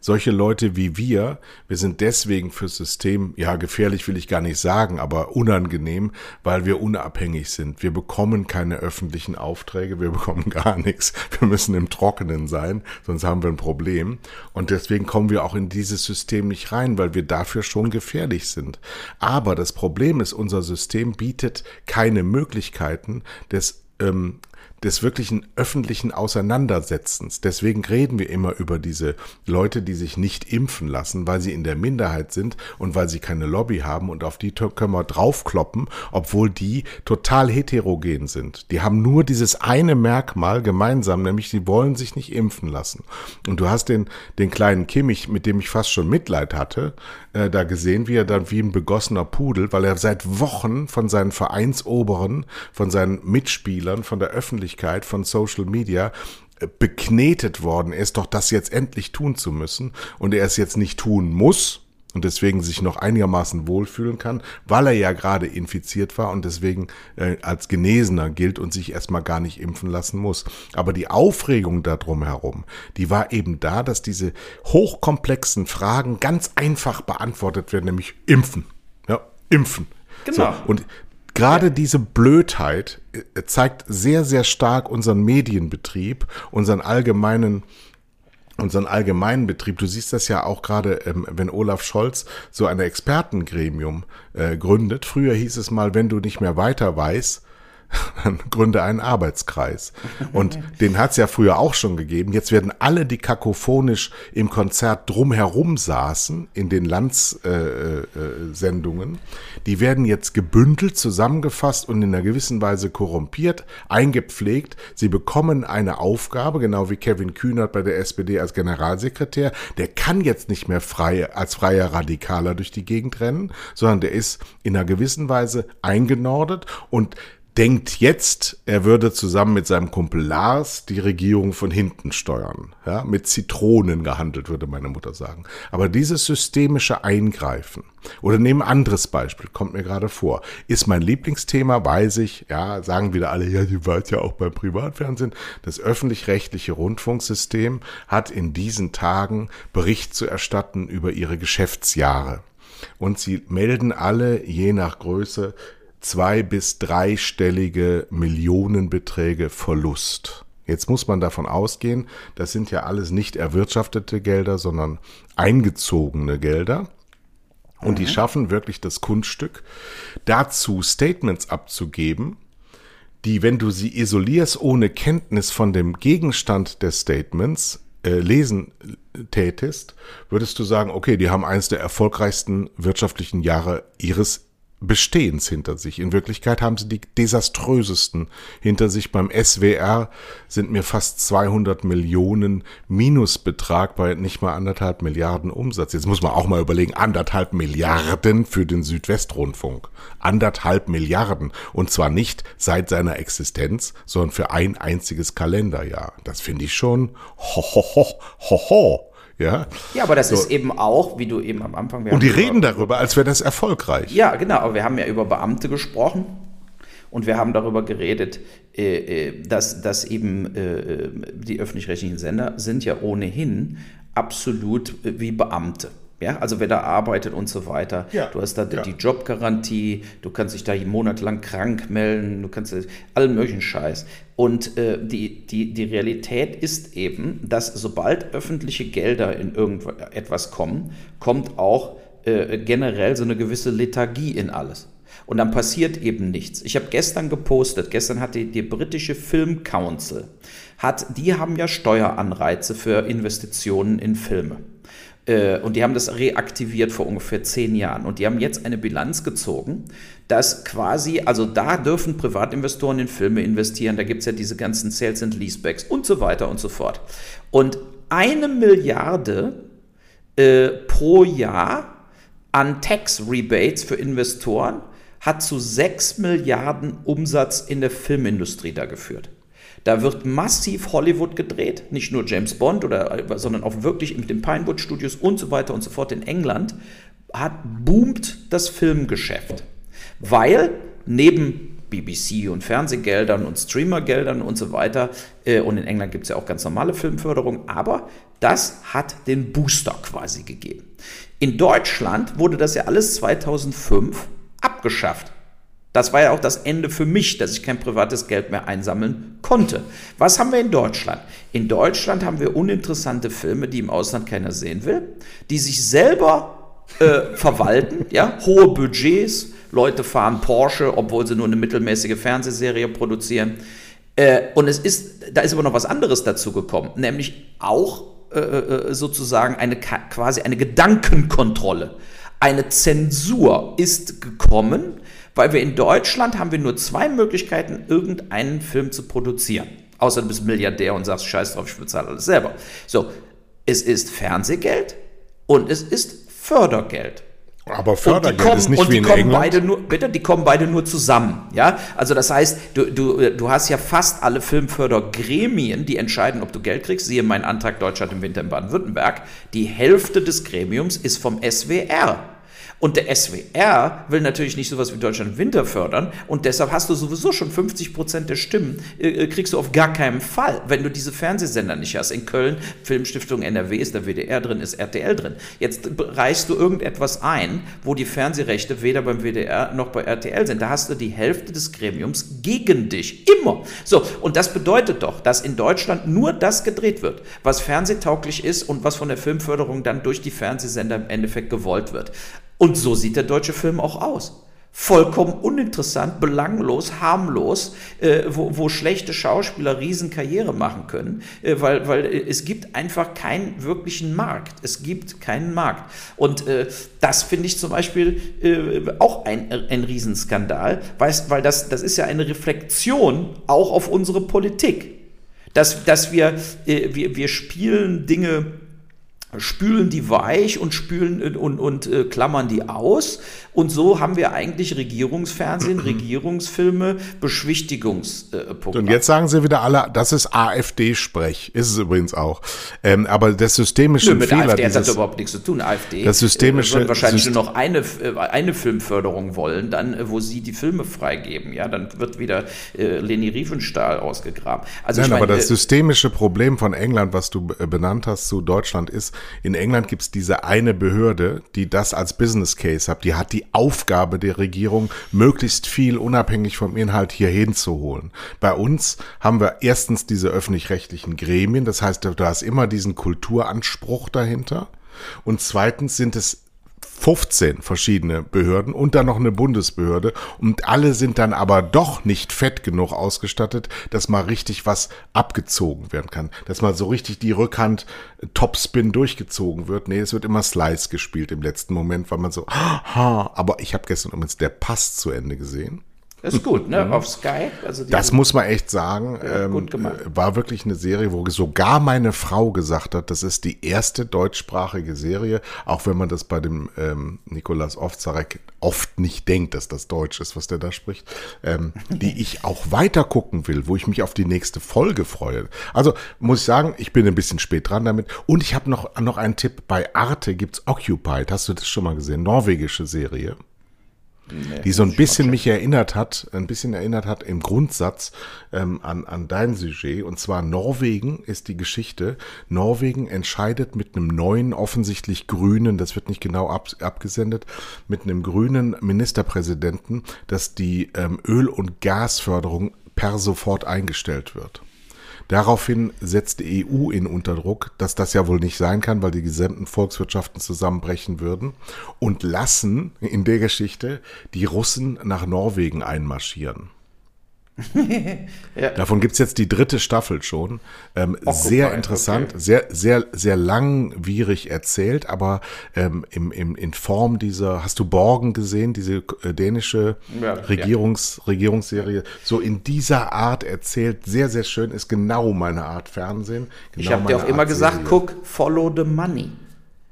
Solche Leute wie wir, wir sind deswegen fürs System, ja, gefährlich will ich gar nicht sagen, aber unangenehm, weil wir unabhängig sind. Wir bekommen keine öffentlichen Aufträge, wir bekommen gar nichts. Wir müssen im Trockenen sein, sonst haben wir ein Problem. Und deswegen kommen wir auch in dieses System nicht rein, weil wir dafür schon gefährlich sind. Aber das Problem ist, unser System bietet keine Möglichkeiten des ähm, des wirklichen öffentlichen Auseinandersetzens. Deswegen reden wir immer über diese Leute, die sich nicht impfen lassen, weil sie in der Minderheit sind und weil sie keine Lobby haben und auf die können wir draufkloppen, obwohl die total heterogen sind. Die haben nur dieses eine Merkmal gemeinsam, nämlich sie wollen sich nicht impfen lassen. Und du hast den, den kleinen Kimmich, mit dem ich fast schon Mitleid hatte, äh, da gesehen, wie er dann wie ein begossener Pudel, weil er seit Wochen von seinen Vereinsoberen, von seinen Mitspielern, von der Öffentlichkeit, von Social Media äh, beknetet worden ist, doch das jetzt endlich tun zu müssen. Und er es jetzt nicht tun muss, und deswegen sich noch einigermaßen wohlfühlen kann, weil er ja gerade infiziert war und deswegen äh, als Genesener gilt und sich erstmal gar nicht impfen lassen muss. Aber die Aufregung darum herum, die war eben da, dass diese hochkomplexen Fragen ganz einfach beantwortet werden, nämlich impfen. Ja, impfen. Genau. So, und gerade diese Blödheit äh, zeigt sehr, sehr stark unseren Medienbetrieb, unseren allgemeinen unseren allgemeinen Betrieb. Du siehst das ja auch gerade, ähm, wenn Olaf Scholz so ein Expertengremium äh, gründet. Früher hieß es mal, wenn du nicht mehr weiter weißt, gründe einen Arbeitskreis. Und den hat es ja früher auch schon gegeben. Jetzt werden alle, die kakophonisch im Konzert drumherum saßen, in den Landssendungen, äh, äh, die werden jetzt gebündelt, zusammengefasst und in einer gewissen Weise korrumpiert, eingepflegt. Sie bekommen eine Aufgabe, genau wie Kevin Kühnert bei der SPD als Generalsekretär. Der kann jetzt nicht mehr frei, als freier Radikaler durch die Gegend rennen, sondern der ist in einer gewissen Weise eingenordet und denkt jetzt, er würde zusammen mit seinem Kumpel Lars die Regierung von hinten steuern. Ja, mit Zitronen gehandelt, würde meine Mutter sagen. Aber dieses systemische Eingreifen, oder nehmen anderes Beispiel, kommt mir gerade vor, ist mein Lieblingsthema, weiß ich, ja, sagen wieder alle, ja, die war ja auch beim Privatfernsehen. Das öffentlich-rechtliche Rundfunksystem hat in diesen Tagen Bericht zu erstatten über ihre Geschäftsjahre. Und sie melden alle je nach Größe zwei- bis dreistellige Millionenbeträge Verlust. Jetzt muss man davon ausgehen, das sind ja alles nicht erwirtschaftete Gelder, sondern eingezogene Gelder. Und mhm. die schaffen wirklich das Kunststück, dazu Statements abzugeben, die, wenn du sie isolierst ohne Kenntnis von dem Gegenstand des Statements, äh, lesen tätest, würdest du sagen, okay, die haben eines der erfolgreichsten wirtschaftlichen Jahre ihres Bestehens hinter sich. In Wirklichkeit haben sie die desaströsesten hinter sich. Beim SWR sind mir fast 200 Millionen Minusbetrag bei nicht mal anderthalb Milliarden Umsatz. Jetzt muss man auch mal überlegen, anderthalb Milliarden für den Südwestrundfunk. Anderthalb Milliarden. Und zwar nicht seit seiner Existenz, sondern für ein einziges Kalenderjahr. Das finde ich schon ho, ho, ho, ho, ho. Ja, ja aber das so. ist eben auch, wie du eben am Anfang. Und die reden darüber, als wäre das erfolgreich. Ja, genau. Aber wir haben ja über Beamte gesprochen. Und wir haben darüber geredet, äh, äh, dass, dass eben äh, die öffentlich-rechtlichen Sender sind ja ohnehin absolut wie Beamte. Ja, also wer da arbeitet und so weiter. Ja. Du hast da ja. die Jobgarantie, du kannst dich da monatelang krank melden, du kannst allen möglichen Scheiß. Und äh, die, die, die Realität ist eben, dass sobald öffentliche Gelder in irgendetwas kommen, kommt auch äh, generell so eine gewisse Lethargie in alles. Und dann passiert eben nichts. Ich habe gestern gepostet, gestern hat die, die britische Film Council, hat, die haben ja Steueranreize für Investitionen in Filme. Äh, und die haben das reaktiviert vor ungefähr zehn Jahren. Und die haben jetzt eine Bilanz gezogen, dass quasi, also da dürfen Privatinvestoren in Filme investieren, da gibt es ja diese ganzen Sales and Leasebacks und so weiter und so fort. Und eine Milliarde äh, pro Jahr an Tax Rebates für Investoren hat zu sechs Milliarden Umsatz in der Filmindustrie da geführt. Da wird massiv Hollywood gedreht, nicht nur James Bond, oder, sondern auch wirklich mit den Pinewood Studios und so weiter und so fort in England, hat, boomt das Filmgeschäft. Weil neben BBC und Fernsehgeldern und Streamergeldern und so weiter, äh, und in England gibt es ja auch ganz normale Filmförderung, aber das hat den Booster quasi gegeben. In Deutschland wurde das ja alles 2005 abgeschafft. Das war ja auch das Ende für mich, dass ich kein privates Geld mehr einsammeln konnte. Was haben wir in Deutschland? In Deutschland haben wir uninteressante Filme, die im Ausland keiner sehen will, die sich selber äh, verwalten, ja, hohe Budgets, Leute fahren Porsche, obwohl sie nur eine mittelmäßige Fernsehserie produzieren. Äh, und es ist, da ist aber noch was anderes dazu gekommen, nämlich auch äh, äh sozusagen eine quasi eine Gedankenkontrolle. Eine Zensur ist gekommen, weil wir in Deutschland haben wir nur zwei Möglichkeiten, irgendeinen Film zu produzieren. Außer du bist Milliardär und sagst, scheiß drauf, ich bezahle alles selber. So, es ist Fernsehgeld und es ist Fördergeld. Aber Fördergeld kommen, ist nicht wie in England. Beide nur, bitte, die kommen beide nur zusammen. Ja? Also das heißt, du, du, du hast ja fast alle Filmfördergremien, die entscheiden, ob du Geld kriegst. Siehe mein Antrag Deutschland im Winter in Baden-Württemberg. Die Hälfte des Gremiums ist vom SWR. Und der SWR will natürlich nicht sowas wie Deutschland Winter fördern und deshalb hast du sowieso schon 50 Prozent der Stimmen, äh, äh, kriegst du auf gar keinen Fall, wenn du diese Fernsehsender nicht hast. In Köln, Filmstiftung NRW ist der WDR drin, ist RTL drin. Jetzt reichst du irgendetwas ein, wo die Fernsehrechte weder beim WDR noch bei RTL sind. Da hast du die Hälfte des Gremiums gegen dich. Immer. So, und das bedeutet doch, dass in Deutschland nur das gedreht wird, was fernsehtauglich ist und was von der Filmförderung dann durch die Fernsehsender im Endeffekt gewollt wird. Und so sieht der deutsche Film auch aus. Vollkommen uninteressant, belanglos, harmlos, äh, wo, wo, schlechte Schauspieler Riesenkarriere machen können, äh, weil, weil äh, es gibt einfach keinen wirklichen Markt. Es gibt keinen Markt. Und äh, das finde ich zum Beispiel äh, auch ein, ein Riesenskandal, weil, weil das, das ist ja eine Reflexion auch auf unsere Politik. Dass, dass wir, äh, wir, wir spielen Dinge spülen die weich und spülen äh, und, und, äh, klammern die aus. Und so haben wir eigentlich Regierungsfernsehen, Regierungsfilme, Beschwichtigungsprogramme. und jetzt sagen sie wieder alle, das ist AfD-Sprech. Ist es übrigens auch. Ähm, aber das systemische Nö, mit Fehler. der AfD hat dieses- das überhaupt nichts zu tun. AfD Das systemische äh, wahrscheinlich Syst- nur noch eine, äh, eine Filmförderung wollen, dann, äh, wo sie die Filme freigeben. Ja, dann wird wieder äh, Leni Riefenstahl ausgegraben. Also Nein, ich aber meine, das äh, systemische Problem von England, was du äh, benannt hast zu Deutschland, ist, in England gibt es diese eine Behörde, die das als Business Case hat. Die hat die Aufgabe der Regierung, möglichst viel unabhängig vom Inhalt hier hinzuholen. Bei uns haben wir erstens diese öffentlich-rechtlichen Gremien, das heißt, du hast immer diesen Kulturanspruch dahinter. Und zweitens sind es 15 verschiedene Behörden und dann noch eine Bundesbehörde und alle sind dann aber doch nicht fett genug ausgestattet, dass mal richtig was abgezogen werden kann, dass mal so richtig die Rückhand äh, Topspin durchgezogen wird. Nee, es wird immer Slice gespielt im letzten Moment, weil man so, ha, aber ich habe gestern übrigens der Pass zu Ende gesehen. Ist gut, ne? Auf Sky. Also Das muss man echt sagen. Ja, ähm, gut gemacht. War wirklich eine Serie, wo sogar meine Frau gesagt hat, das ist die erste deutschsprachige Serie, auch wenn man das bei dem ähm, Nikolas Ovzarek oft nicht denkt, dass das Deutsch ist, was der da spricht, ähm, die ich auch weiter gucken will, wo ich mich auf die nächste Folge freue. Also muss ich sagen, ich bin ein bisschen spät dran damit. Und ich habe noch, noch einen Tipp. Bei Arte gibt's Occupied. Hast du das schon mal gesehen? Norwegische Serie die so ein bisschen mich erinnert hat, ein bisschen erinnert hat im Grundsatz ähm, an, an dein Sujet. Und zwar Norwegen ist die Geschichte. Norwegen entscheidet mit einem neuen, offensichtlich grünen, das wird nicht genau ab, abgesendet, mit einem grünen Ministerpräsidenten, dass die ähm, Öl- und Gasförderung per sofort eingestellt wird. Daraufhin setzt die EU in Unterdruck, dass das ja wohl nicht sein kann, weil die gesamten Volkswirtschaften zusammenbrechen würden und lassen in der Geschichte die Russen nach Norwegen einmarschieren. Ja. Davon gibt's jetzt die dritte Staffel schon. Ähm, sehr Occupied, interessant, okay. sehr, sehr, sehr langwierig erzählt, aber ähm, im, im, in Form dieser, hast du Borgen gesehen, diese äh, dänische Ja, Regierungs, Regierungsserie, so in dieser Art erzählt, sehr, sehr schön, ist genau meine Art Fernsehen. Genau ich habe dir auch immer Art gesagt, Serie. guck, follow the money.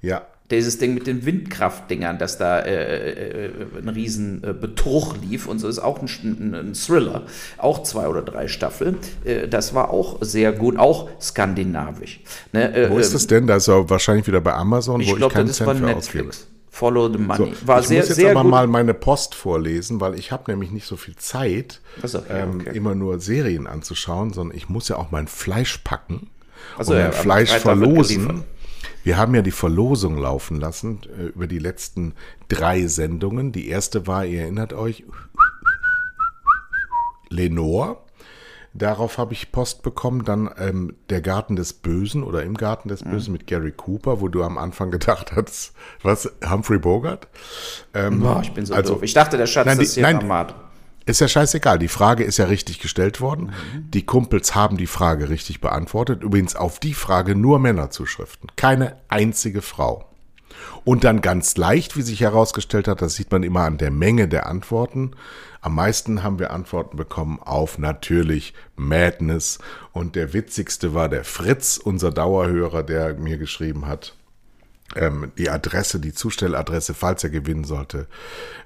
Ja, Dieses Ding mit den Windkraftdingern, dass da äh, äh, ein riesen äh, Betrug lief und so ist auch ein, ein, ein Thriller, auch zwei oder drei Staffeln. Äh, das war auch sehr gut, auch skandinavisch. Ne, äh, wo ist ähm, das denn? Da ist er wahrscheinlich wieder bei Amazon, Ich wo ich glaube, keinen Cent für ausgebe. Follow the So, money. war ich sehr, muss jetzt sehr aber gut. mal meine Post vorlesen, weil ich habe nämlich nicht so viel Zeit, so, ja, ähm, okay. immer nur Serien anzuschauen, sondern ich muss ja auch mein Fleisch packen Ach so, und mein Fleisch verlosen. Wir haben ja die Verlosung laufen lassen äh, über die letzten drei Sendungen. Die erste war, ihr erinnert euch, Lenore. Darauf habe ich Post bekommen. Dann ähm, der Garten des Bösen oder im Garten des Bösen mit Gary Cooper, wo du am Anfang gedacht hast, was, Humphrey Bogart? Ähm, Boah, ich bin so also- doof. Ich dachte, der Schatz Nein, die- ist Sierra nein. Madre. Ist ja scheißegal. Die Frage ist ja richtig gestellt worden. Die Kumpels haben die Frage richtig beantwortet. Übrigens auf die Frage nur Männerzuschriften. Keine einzige Frau. Und dann ganz leicht, wie sich herausgestellt hat, das sieht man immer an der Menge der Antworten. Am meisten haben wir Antworten bekommen auf natürlich Madness. Und der witzigste war der Fritz, unser Dauerhörer, der mir geschrieben hat, ähm, die Adresse, die Zustelladresse, falls er gewinnen sollte,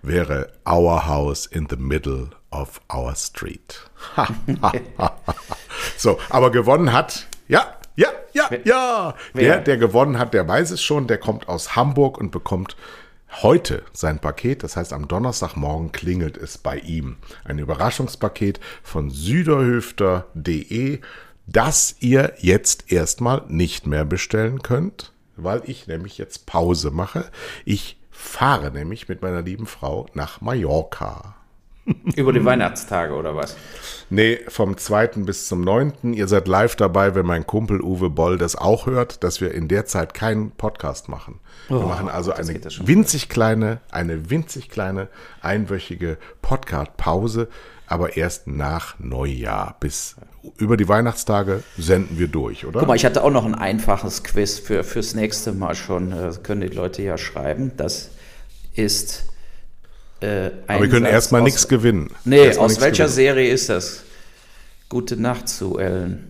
wäre Our House in the Middle of Our Street. so, aber gewonnen hat, ja, ja, ja, ja. Wer? Der, der gewonnen hat, der weiß es schon, der kommt aus Hamburg und bekommt heute sein Paket. Das heißt, am Donnerstagmorgen klingelt es bei ihm. Ein Überraschungspaket von süderhöfter.de, das ihr jetzt erstmal nicht mehr bestellen könnt, weil ich nämlich jetzt Pause mache. Ich fahre nämlich mit meiner lieben Frau nach Mallorca. Über die Weihnachtstage oder was? Nee, vom 2. bis zum 9. Ihr seid live dabei, wenn mein Kumpel Uwe Boll das auch hört, dass wir in der Zeit keinen Podcast machen. Wir Oh, machen also eine winzig kleine, eine winzig kleine einwöchige Podcast-Pause, aber erst nach Neujahr. Bis über die Weihnachtstage senden wir durch, oder? Guck mal, ich hatte auch noch ein einfaches Quiz für, fürs nächste Mal schon. Das können die Leute ja schreiben. Das ist. Äh, aber wir können erstmal nichts gewinnen. Nee, Erstmal aus welcher gewinnen. Serie ist das? Gute Nacht zu Ellen.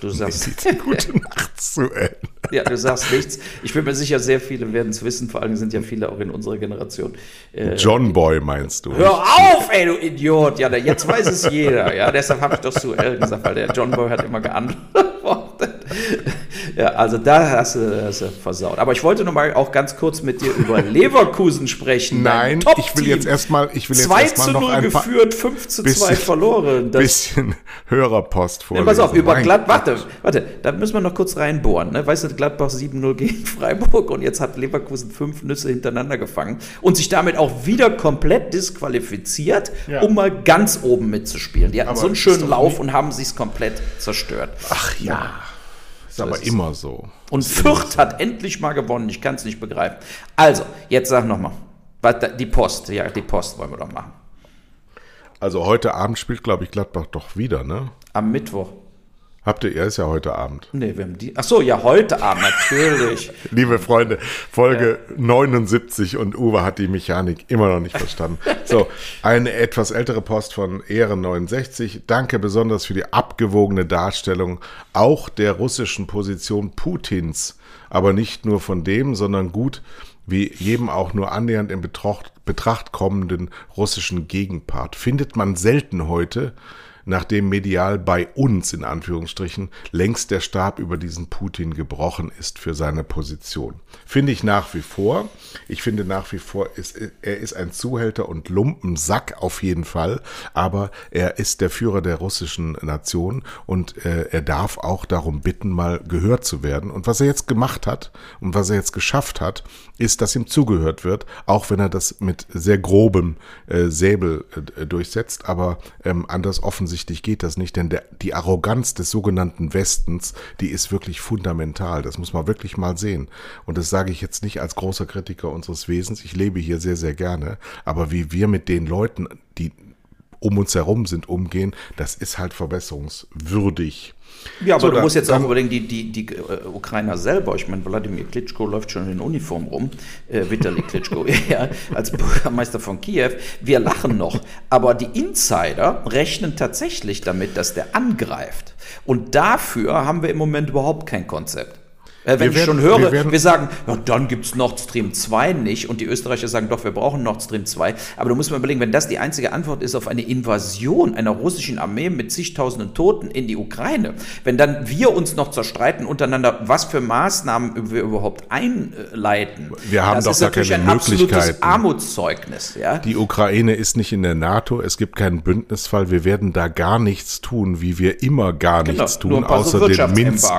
Du sagst gute Nacht zu Ellen. Ja, du sagst nichts. Ich bin mir sicher, sehr viele werden es wissen. Vor allem sind ja viele auch in unserer Generation. Äh, John Boy meinst du? Hör auf, ey, du Idiot! Ja, jetzt weiß es jeder. Ja, deshalb habe ich doch zu Ellen gesagt, weil der John Boy hat immer geantwortet. Ja, also da hast du, hast du versaut. Aber ich wollte noch mal auch ganz kurz mit dir über Leverkusen sprechen. Nein, ich will jetzt erstmal, ich will jetzt 2 erstmal zu noch 0 ein paar geführt, 5 zu 2 bisschen- verloren. Das, bisschen Hörerpost Ja, vorlesen. pass auf, über Gladbach, warte, warte, da müssen wir noch kurz reinbohren. Ne? Weißt du, Gladbach 7-0 gegen Freiburg und jetzt hat Leverkusen fünf Nüsse hintereinander gefangen und sich damit auch wieder komplett disqualifiziert, Ja. um mal ganz oben mitzuspielen. Die hatten Aber so einen schönen Lauf und haben sich komplett zerstört. Ach ja, ist aber ist es. immer so. Und Fürth hat endlich mal gewonnen, ich kann es nicht begreifen. Also, jetzt sag nochmal, die Post, ja, die Post wollen wir doch machen. Also heute Abend spielt, glaube ich, Gladbach doch wieder, ne? Am Mittwoch. Habt ihr, er ist ja heute Abend. Nee, wir haben die. Ach so, ja, heute Abend, natürlich. Liebe Freunde, Folge 79 und Uwe hat die Mechanik immer noch nicht verstanden. So, eine etwas ältere Post von Ehren69. Danke besonders für die abgewogene Darstellung auch der russischen Position Putins. Aber nicht nur von dem, sondern gut wie jedem auch nur annähernd in Betracht, Betracht kommenden russischen Gegenpart. Findet man selten heute, nachdem medial bei uns in Anführungsstrichen längst der Stab über diesen Putin gebrochen ist für seine Position. Finde ich nach wie vor. Ich finde nach wie vor, ist, er ist ein Zuhälter und Lumpensack auf jeden Fall, aber er ist der Führer der russischen Nation und äh, er darf auch darum bitten, mal gehört zu werden. Und was er jetzt gemacht hat und was er jetzt geschafft hat, ist, dass ihm zugehört wird, auch wenn er das mit sehr grobem äh, Säbel äh, durchsetzt. Aber ähm, anders offensichtlich geht das nicht, denn der, die Arroganz des sogenannten Westens, die ist wirklich fundamental. Das muss man wirklich mal sehen. Und das sage ich jetzt nicht als großer Kritiker unseres Wesens. Ich lebe hier sehr, sehr gerne. Aber wie wir mit den Leuten, die um uns herum sind, umgehen, das ist halt verbesserungswürdig. Ja, aber So, du dann- musst jetzt auch überlegen, die, die, die äh, Ukrainer selber, ich meine, Wladimir Klitschko läuft schon in Uniform rum, äh, Vitali Klitschko, ja, als Bürgermeister von Kiew. Wir lachen noch, aber die Insider rechnen tatsächlich damit, dass der angreift. Und dafür haben wir im Moment überhaupt kein Konzept. Äh, wenn Wir ich werden- schon höre, wir wir, sagen, ja, dann gibt es Nord Stream 2 nicht und die Österreicher sagen, doch, wir brauchen Nord Stream 2. Aber du musst mal überlegen, wenn das die einzige Antwort ist auf eine Invasion einer russischen Armee mit zigtausenden Toten in die Ukraine, wenn dann wir uns noch zerstreiten untereinander, was für Maßnahmen wir überhaupt einleiten, Wir haben das doch ist gar natürlich keine ein absolutes. Armutszeugnis. Ja? Die Ukraine ist nicht in der NATO, es gibt keinen Bündnisfall, wir werden da gar nichts tun, wie wir immer gar nichts Genau, nur tun, außer den Minsk.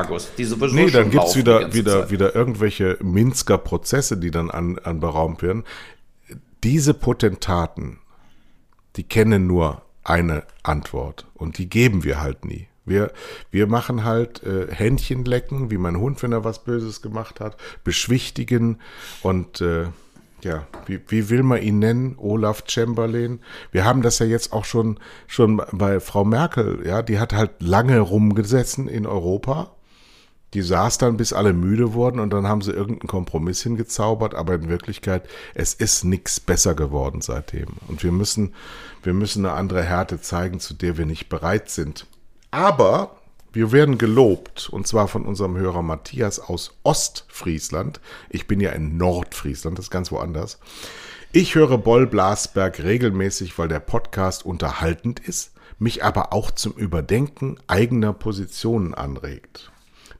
Nee, dann gibt's laufen die wieder, wieder, Zeit. wieder irgendwelche Minsker Prozesse, die dann an, anberaumt werden. Diese Potentaten, die kennen nur eine Antwort und die geben wir halt nie. Wir, wir machen halt äh, Händchen lecken, wie mein Hund, wenn er was Böses gemacht hat, beschwichtigen und äh, ja, wie, wie will man ihn nennen? Olaf Chamberlain. Wir haben das ja jetzt auch schon, schon bei Frau Merkel, ja, die hat halt lange rumgesessen in Europa. Die saß dann, bis alle müde wurden und dann haben sie irgendeinen Kompromiss hingezaubert, aber in Wirklichkeit, es ist nichts besser geworden seitdem. Und wir müssen, wir müssen eine andere Härte zeigen, zu der wir nicht bereit sind. Aber wir werden gelobt, und zwar von unserem Hörer Matthias aus Ostfriesland. Ich bin ja in Nordfriesland, das ist ganz woanders. Ich höre Boll Blasberg regelmäßig, weil der Podcast unterhaltend ist, mich aber auch zum Überdenken eigener Positionen anregt.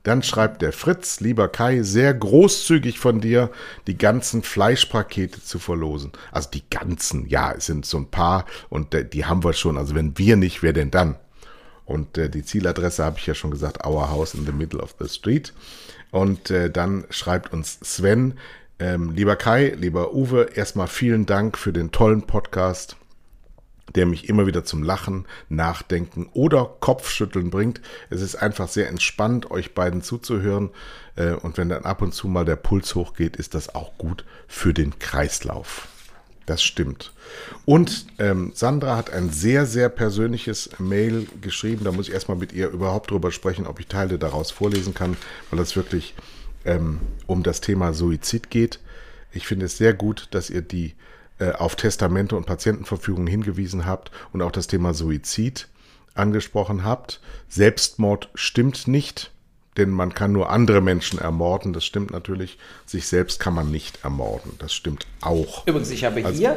Dann schreibt der Fritz, lieber Kai, sehr großzügig von dir, die ganzen Fleischpakete zu verlosen. Also die ganzen, ja, es sind so ein paar und äh, die haben wir schon. Also wenn wir nicht, wer denn dann? Und äh, die Zieladresse habe ich ja schon gesagt, Our House in the Middle of the Street. Und äh, dann schreibt uns Sven, ähm, lieber Kai, lieber Uwe, erstmal vielen Dank für den tollen Podcast der mich immer wieder zum Lachen, Nachdenken oder Kopfschütteln bringt. Es ist einfach sehr entspannt, euch beiden zuzuhören. Äh, Und wenn dann ab und zu mal der Puls hochgeht, ist das auch gut für den Kreislauf. Das stimmt. Und ähm, Sandra hat ein sehr, sehr persönliches Mail geschrieben. Da muss ich erstmal mit ihr überhaupt drüber sprechen, ob ich Teile daraus vorlesen kann, weil es wirklich ähm, um das Thema Suizid geht. Ich finde es sehr gut, dass ihr die auf Testamente und Patientenverfügungen hingewiesen habt und auch das Thema Suizid angesprochen habt. Selbstmord stimmt nicht, denn man kann nur andere Menschen ermorden. Das stimmt natürlich. Sich selbst kann man nicht ermorden. Das stimmt auch. Übrigens, ich habe also, hier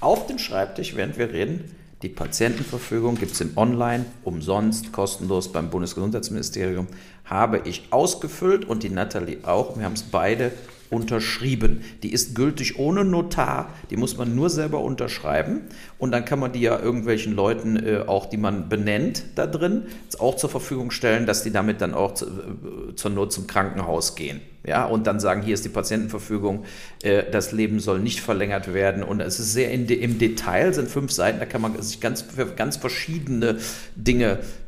auf dem Schreibtisch, während wir reden, die Patientenverfügung gibt es in Online, umsonst, kostenlos beim Bundesgesundheitsministerium, habe ich ausgefüllt und die Nathalie auch. Wir haben es beide unterschrieben. Die ist gültig ohne Notar, die muss man nur selber unterschreiben und dann kann man die ja irgendwelchen Leuten, äh, auch die man benennt, da drin, auch zur Verfügung stellen, dass die damit dann auch zu, äh, zur Not zum Krankenhaus gehen. Ja, und dann sagen, hier ist die Patientenverfügung, äh, das Leben soll nicht verlängert werden. Und es ist sehr de, im Detail, sind fünf Seiten, da kann man sich ganz ganz verschiedene Dinge äh,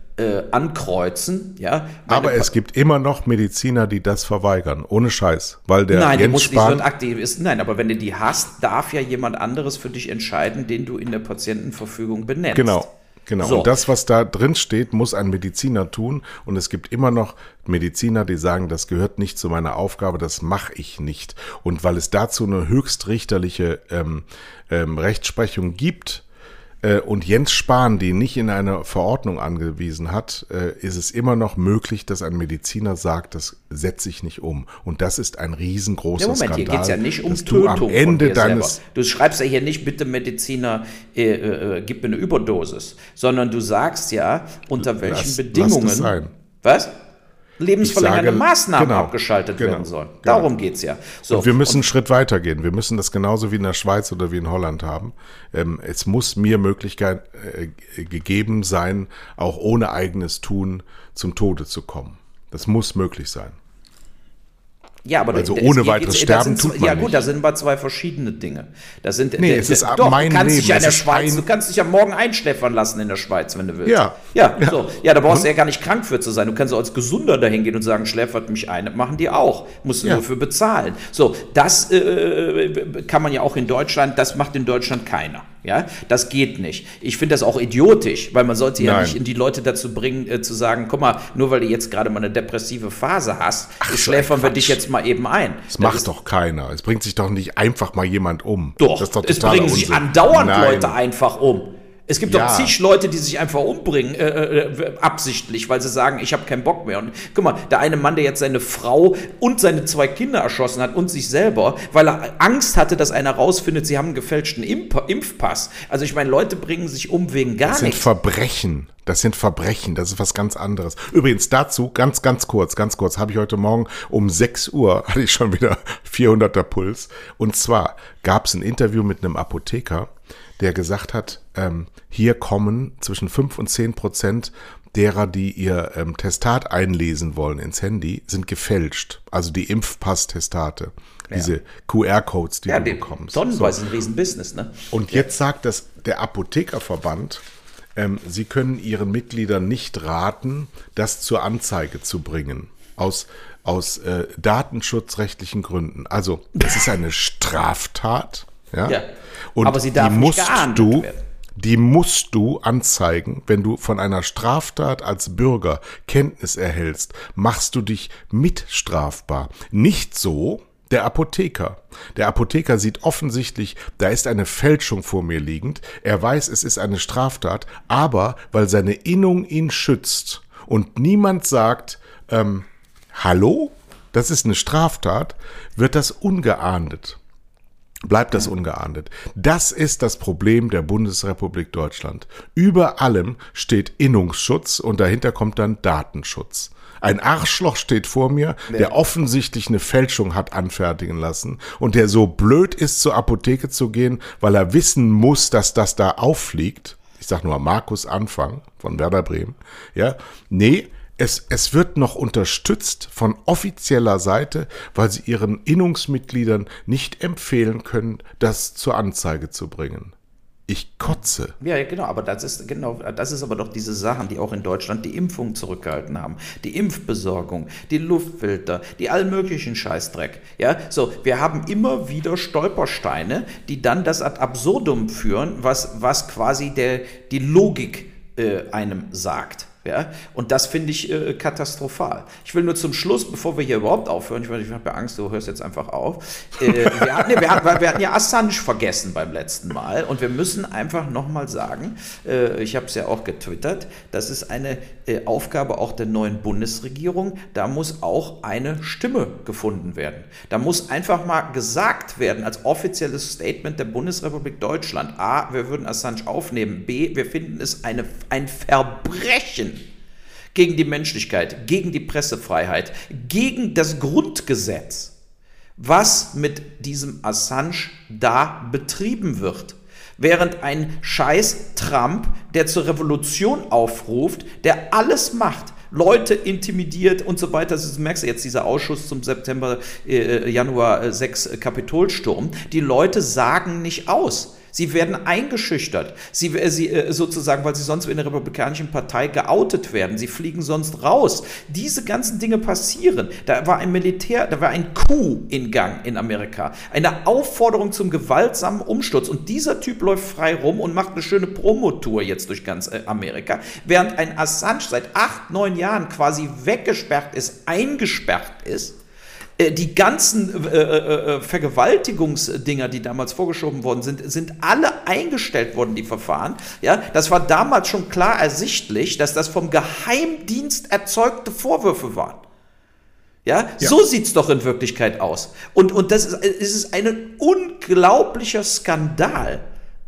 ankreuzen. Ja, Aber es gibt immer noch Mediziner, die das verweigern, ohne Scheiß, weil der Nein, Jens muss, Spahn wird aktiv ist. Nein, aber wenn du die hast, darf ja jemand anderes für dich entscheiden, den du in der Patientenverfügung benennst. Genau. Genau. So. Und das, was da drin steht, muss ein Mediziner tun. Und es gibt immer noch Mediziner, die sagen, das gehört nicht zu meiner Aufgabe, das mache ich nicht. Und weil es dazu eine höchstrichterliche ähm, ähm, Rechtsprechung gibt, äh, und Jens Spahn die nicht in eine Verordnung angewiesen hat, äh, ist es immer noch möglich, dass ein Mediziner sagt, das setze ich nicht um. Und das ist ein riesengroßer ja, Moment, Skandal. hier geht es ja nicht um Tötung am Ende deines Du schreibst ja hier nicht, bitte Mediziner, äh, äh, gib mir eine Überdosis, sondern du sagst ja, unter welchen lass, Bedingungen. Lass das sein. Was? Lebensverlängernde sage, Maßnahmen genau, abgeschaltet genau, werden sollen. Genau. Darum geht es ja. So, und wir müssen und, einen Schritt weiter gehen. Wir müssen das genauso wie in der Schweiz oder wie in Holland haben. Ähm, es muss mir Möglichkeit äh, gegeben sein, auch ohne eigenes Tun zum Tode zu kommen. Das muss möglich sein. Ja, aber also ohne weiteres Sterben sind, tut man Ja gut, nicht. da sind aber zwei verschiedene Dinge. Das sind, nee, es ist doch, mein du kannst Leben. dich ja in der Schweiz, du kannst dich ja morgen einschläfern lassen in der Schweiz, wenn du willst. Ja. Ja, ja. So. ja da brauchst du ja gar nicht krank für zu sein. Du kannst auch als Gesunder dahin gehen und sagen, schläfert mich ein. Das machen die auch. Musst du ja. nur für bezahlen. So, das äh, kann man ja auch in Deutschland, das macht in Deutschland keiner. Ja, das geht nicht. Ich finde das auch idiotisch, weil man sollte ja Nein. nicht in die Leute dazu bringen, äh, zu sagen, guck mal, nur weil du jetzt gerade mal eine depressive Phase hast, Ach, schläfern wir dich jetzt mal eben ein. Das, das macht doch keiner. Es bringt sich doch nicht einfach mal jemand um. Doch, doch es bringen Unsinn. sich andauernd Nein. Leute einfach um. Es gibt ja. doch zig Leute, die sich einfach umbringen, äh, äh, absichtlich, weil sie sagen, ich habe keinen Bock mehr. Und guck mal, der eine Mann, der jetzt seine Frau und seine zwei Kinder erschossen hat und sich selber, weil er Angst hatte, dass einer rausfindet, sie haben einen gefälschten Imp Impfpass. Also ich meine, Leute bringen sich um wegen gar nichts. Das sind Verbrechen. Das sind Verbrechen, das ist was ganz anderes. Übrigens dazu, ganz, ganz kurz, ganz kurz, habe ich heute Morgen um 6 Uhr, hatte ich schon wieder 400er Puls. Und zwar gab es ein Interview mit einem Apotheker, der gesagt hat, ähm, hier kommen zwischen 5 und 10 Prozent derer, die ihr ähm, Testat einlesen wollen ins Handy, sind gefälscht. Also die Impfpass-Testate. Ja. Diese QR-Codes, die ja, du bekommst. Tonnenweise so. ein Riesenbusiness, ne? Und ja. jetzt sagt das der Apothekerverband, ähm, sie können ihren Mitgliedern nicht raten, das zur Anzeige zu bringen. Aus, aus äh, datenschutzrechtlichen Gründen. Also, es ist eine Straftat. Ja. ja. Und aber sie darf die musst du, werden. Die musst du anzeigen, wenn du von einer Straftat als Bürger Kenntnis erhältst, machst du dich mitstrafbar. Nicht so, der Apotheker. Der Apotheker sieht offensichtlich, da ist eine Fälschung vor mir liegend. Er weiß, es ist eine Straftat, aber weil seine Innung ihn schützt und niemand sagt, ähm, hallo, das ist eine Straftat, wird das ungeahndet bleibt das ungeahndet. Das ist das Problem der Bundesrepublik Deutschland. Über allem steht Innungsschutz und dahinter kommt dann Datenschutz. Ein Arschloch steht vor mir, der offensichtlich eine Fälschung hat anfertigen lassen und der so blöd ist, zur Apotheke zu gehen, weil er wissen muss, dass das da auffliegt. Ich sag nur Markus Anfang von Werder Bremen. Ja, nee, es, es wird noch unterstützt von offizieller Seite, weil sie ihren Innungsmitgliedern nicht empfehlen können, das zur Anzeige zu bringen. Ich kotze. Ja, genau, aber das ist genau, das ist aber doch diese Sachen, die auch in Deutschland die Impfung zurückgehalten haben. Die Impfbesorgung, die Luftfilter, die all möglichen Scheißdreck. Ja, so, wir haben immer wieder Stolpersteine, die dann das ad absurdum führen, was, was quasi der, die Logik äh, einem sagt. Ja? Und das finde ich äh, katastrophal. Ich will nur zum Schluss, bevor wir hier überhaupt aufhören, ich, ich habe Angst, du hörst jetzt einfach auf. Äh, wir, hatten, wir, hatten, wir, hatten, ja Assange vergessen beim letzten Mal und wir müssen einfach nochmal sagen, äh, ich habe es ja auch getwittert, das ist eine äh, Aufgabe auch der neuen Bundesregierung. Da muss auch eine Stimme gefunden werden. Da muss einfach mal gesagt werden, als offizielles Statement der Bundesrepublik Deutschland, a, wir würden Assange aufnehmen, b, wir finden es eine, ein Verbrechen gegen die Menschlichkeit, gegen die Pressefreiheit, gegen das Grundgesetz, was mit diesem Assange da betrieben wird. Während ein Scheiß Trump, der zur Revolution aufruft, der alles macht, Leute intimidiert und so weiter. Das merkst du jetzt, dieser Ausschuss zum September, äh, Januar 6 äh, Kapitolsturm. Die Leute sagen nicht aus. Sie werden eingeschüchtert. Sie, äh, sie äh, sozusagen, weil sie sonst in der Republikanischen Partei geoutet werden. Sie fliegen sonst raus. Diese ganzen Dinge passieren. Da war ein Militär, da war ein Coup in Gang in Amerika. Eine Aufforderung zum gewaltsamen Umsturz. Und dieser Typ läuft frei rum und macht eine schöne Promotour jetzt durch ganz äh, Amerika. Während ein Assange seit acht, neun Jahren quasi weggesperrt ist, eingesperrt ist die ganzen äh, äh, äh, Vergewaltigungsdinger, die damals vorgeschoben worden sind, sind alle eingestellt worden, die Verfahren. Ja, das war damals schon klar ersichtlich, dass das vom Geheimdienst erzeugte Vorwürfe waren. Ja, ja. so sieht's doch in Wirklichkeit aus. Und, und das ist, ist ein unglaublicher Skandal.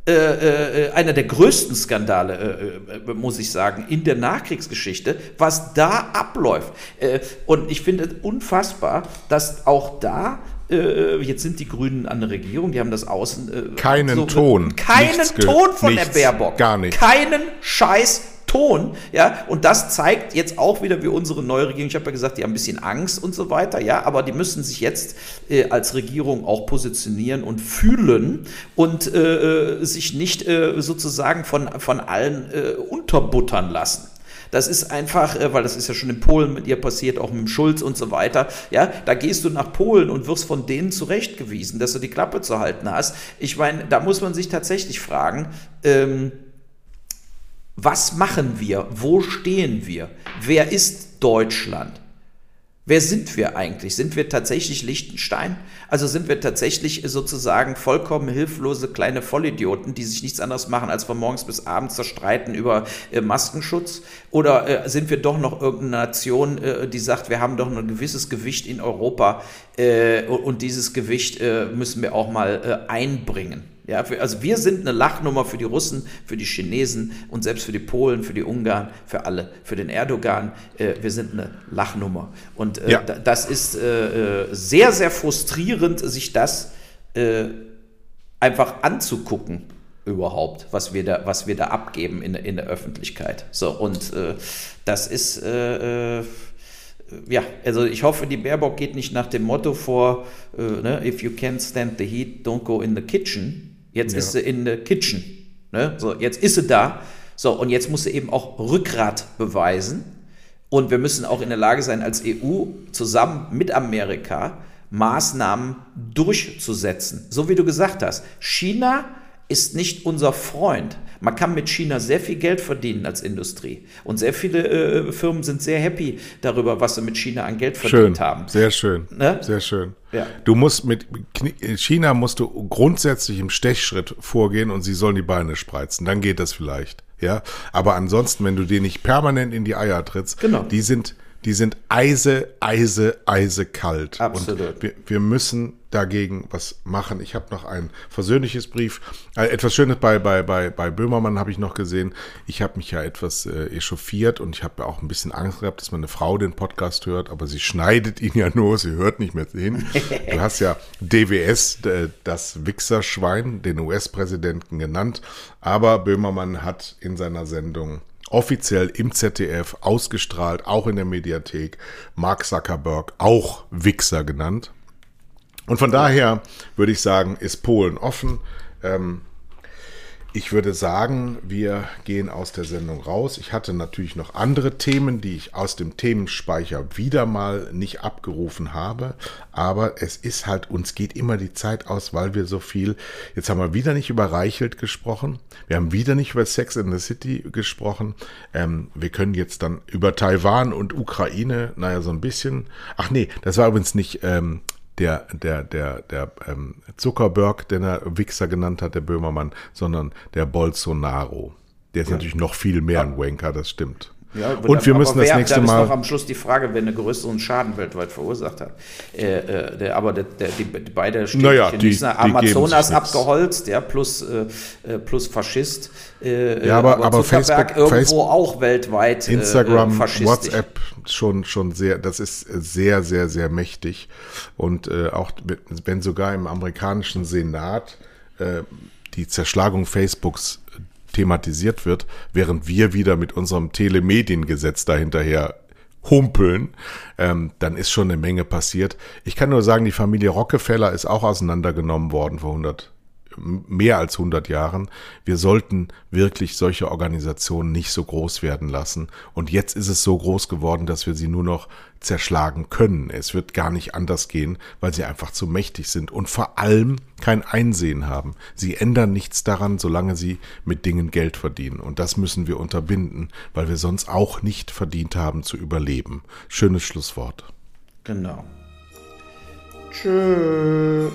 Äh, äh, einer der größten Skandale, äh, äh, muss ich sagen, in der Nachkriegsgeschichte, was da abläuft. Äh, und ich finde es unfassbar, dass auch da jetzt sind die Grünen an der Regierung, die haben das Außen. keinen so, Ton. Keinen Ton von nichts, der Baerbock. Gar nicht. Keinen Scheiß Ton, ja, und das zeigt jetzt auch wieder, wie unsere neue Regierung, ich habe ja gesagt, die haben ein bisschen Angst und so weiter, ja, aber die müssen sich jetzt äh, als Regierung auch positionieren und fühlen und äh, äh sich nicht äh, sozusagen von, von allen äh, unterbuttern lassen. Das ist einfach, äh, weil das ist ja schon in Polen mit ihr passiert, auch mit dem Schulz und so weiter. Ja, da gehst du nach Polen und wirst von denen zurechtgewiesen, dass du die Klappe zu halten hast. Ich meine, da muss man sich tatsächlich fragen, ähm, was machen wir? Wo stehen wir? Wer ist Deutschland? Wer sind wir eigentlich? Sind wir tatsächlich Liechtenstein? Also sind wir tatsächlich sozusagen vollkommen hilflose kleine Vollidioten, die sich nichts anderes machen, als von morgens bis abends zerstreiten über äh, Maskenschutz? Oder äh, sind wir doch noch irgendeine Nation, äh, die sagt, wir haben doch ein gewisses Gewicht in Europa äh, und dieses Gewicht äh, müssen wir auch mal äh, einbringen? Ja, für, also wir sind eine Lachnummer für die Russen, für die Chinesen und selbst für die Polen, für die Ungarn, für alle, für den Erdogan. Äh, wir sind eine Lachnummer. Und äh, ja. das ist äh, äh, sehr, sehr frustrierend, sich das äh, einfach anzugucken überhaupt, was wir da, was wir da abgeben in, in der Öffentlichkeit. So, und äh, das ist ja, also ich hoffe, die Baerbock geht nicht nach dem Motto vor, ne, if you can't stand the heat, don't go in the kitchen. Jetzt ja. ist sie in der Kitchen. Ne? So, jetzt ist sie da. So, und jetzt muss sie eben auch Rückgrat beweisen. Und wir müssen auch in der Lage sein, als EU zusammen mit Amerika Maßnahmen durchzusetzen. So wie du gesagt hast, China ist nicht unser Freund. Man kann mit China sehr viel Geld verdienen als Industrie. Und sehr viele äh, Firmen sind sehr happy darüber, was sie mit China an Geld verdient schön, haben. Sehr schön. Ne? Sehr schön. Ja. Du musst mit China musst du grundsätzlich im Stechschritt vorgehen und sie sollen die Beine spreizen. Dann geht das vielleicht. Ja. Aber ansonsten, wenn du dir nicht permanent in die Eier trittst, genau. die sind die sind eise, eise, eise kalt. Absolut. Und wir, wir müssen dagegen was machen. Ich habe noch ein versöhnliches Brief. Äh, etwas Schönes bei, bei, bei, bei Böhmermann habe ich noch gesehen. Ich habe mich ja etwas äh, echauffiert und ich habe auch ein bisschen Angst gehabt, dass meine Frau den Podcast hört, aber sie schneidet ihn ja nur, sie hört nicht mehr hin. Du hast ja DWS, äh, das Wichserschwein, den US-Präsidenten genannt, aber Böhmermann hat in seiner Sendung offiziell im ZDF ausgestrahlt, auch in der Mediathek, Mark Zuckerberg auch Wichser genannt. Und von daher würde ich sagen, ist Polen offen. Ähm, Ich würde sagen, wir gehen aus der Sendung raus. Ich hatte natürlich noch andere Themen, die ich aus dem Themenspeicher wieder mal nicht abgerufen habe. Aber es ist halt, uns geht immer die Zeit aus, weil wir so viel. Jetzt haben wir wieder nicht über Reichelt gesprochen. Wir haben wieder nicht über Sex in the City gesprochen. Ähm, wir können jetzt dann über Taiwan und Ukraine, naja, so ein bisschen. Ach nee, das war übrigens nicht ähm, der, der, der, der ähm, Zuckerberg, den er Wichser genannt hat, der Böhmermann, sondern der Bolsonaro. Der ist ja. natürlich noch viel mehr ein Wanker, das stimmt. Ja, und wir müssen wer, das nächste Mal. ist noch am Schluss die Frage, wer einen größeren Schaden weltweit verursacht hat. Äh, äh, der, aber der, der, die, die beide stehen naja, die, die Amazonas abgeholzt, ja, plus, äh, äh, plus Faschist. Äh, ja, aber, aber, aber Facebook, irgendwo Facebook, auch weltweit. Äh, Instagram, WhatsApp schon, schon sehr, das ist sehr, sehr, sehr mächtig. Und auch wenn sogar im amerikanischen Senat die Zerschlagung Facebooks thematisiert wird, während wir wieder mit unserem Telemediengesetz dahinterher humpeln, ähm, dann ist schon eine Menge passiert. Ich kann nur sagen, die Familie Rockefeller ist auch auseinandergenommen worden vor 100 mehr als 100 Jahren. Wir sollten wirklich solche Organisationen nicht so groß werden lassen. Und jetzt ist es so groß geworden, dass wir sie nur noch zerschlagen können. Es wird gar nicht anders gehen, weil sie einfach zu mächtig sind und vor allem kein Einsehen haben. Sie ändern nichts daran, solange sie mit Dingen Geld verdienen. Und das müssen wir unterbinden, weil wir sonst auch nicht verdient haben zu überleben. Schönes Schlusswort. Genau. Tschüss.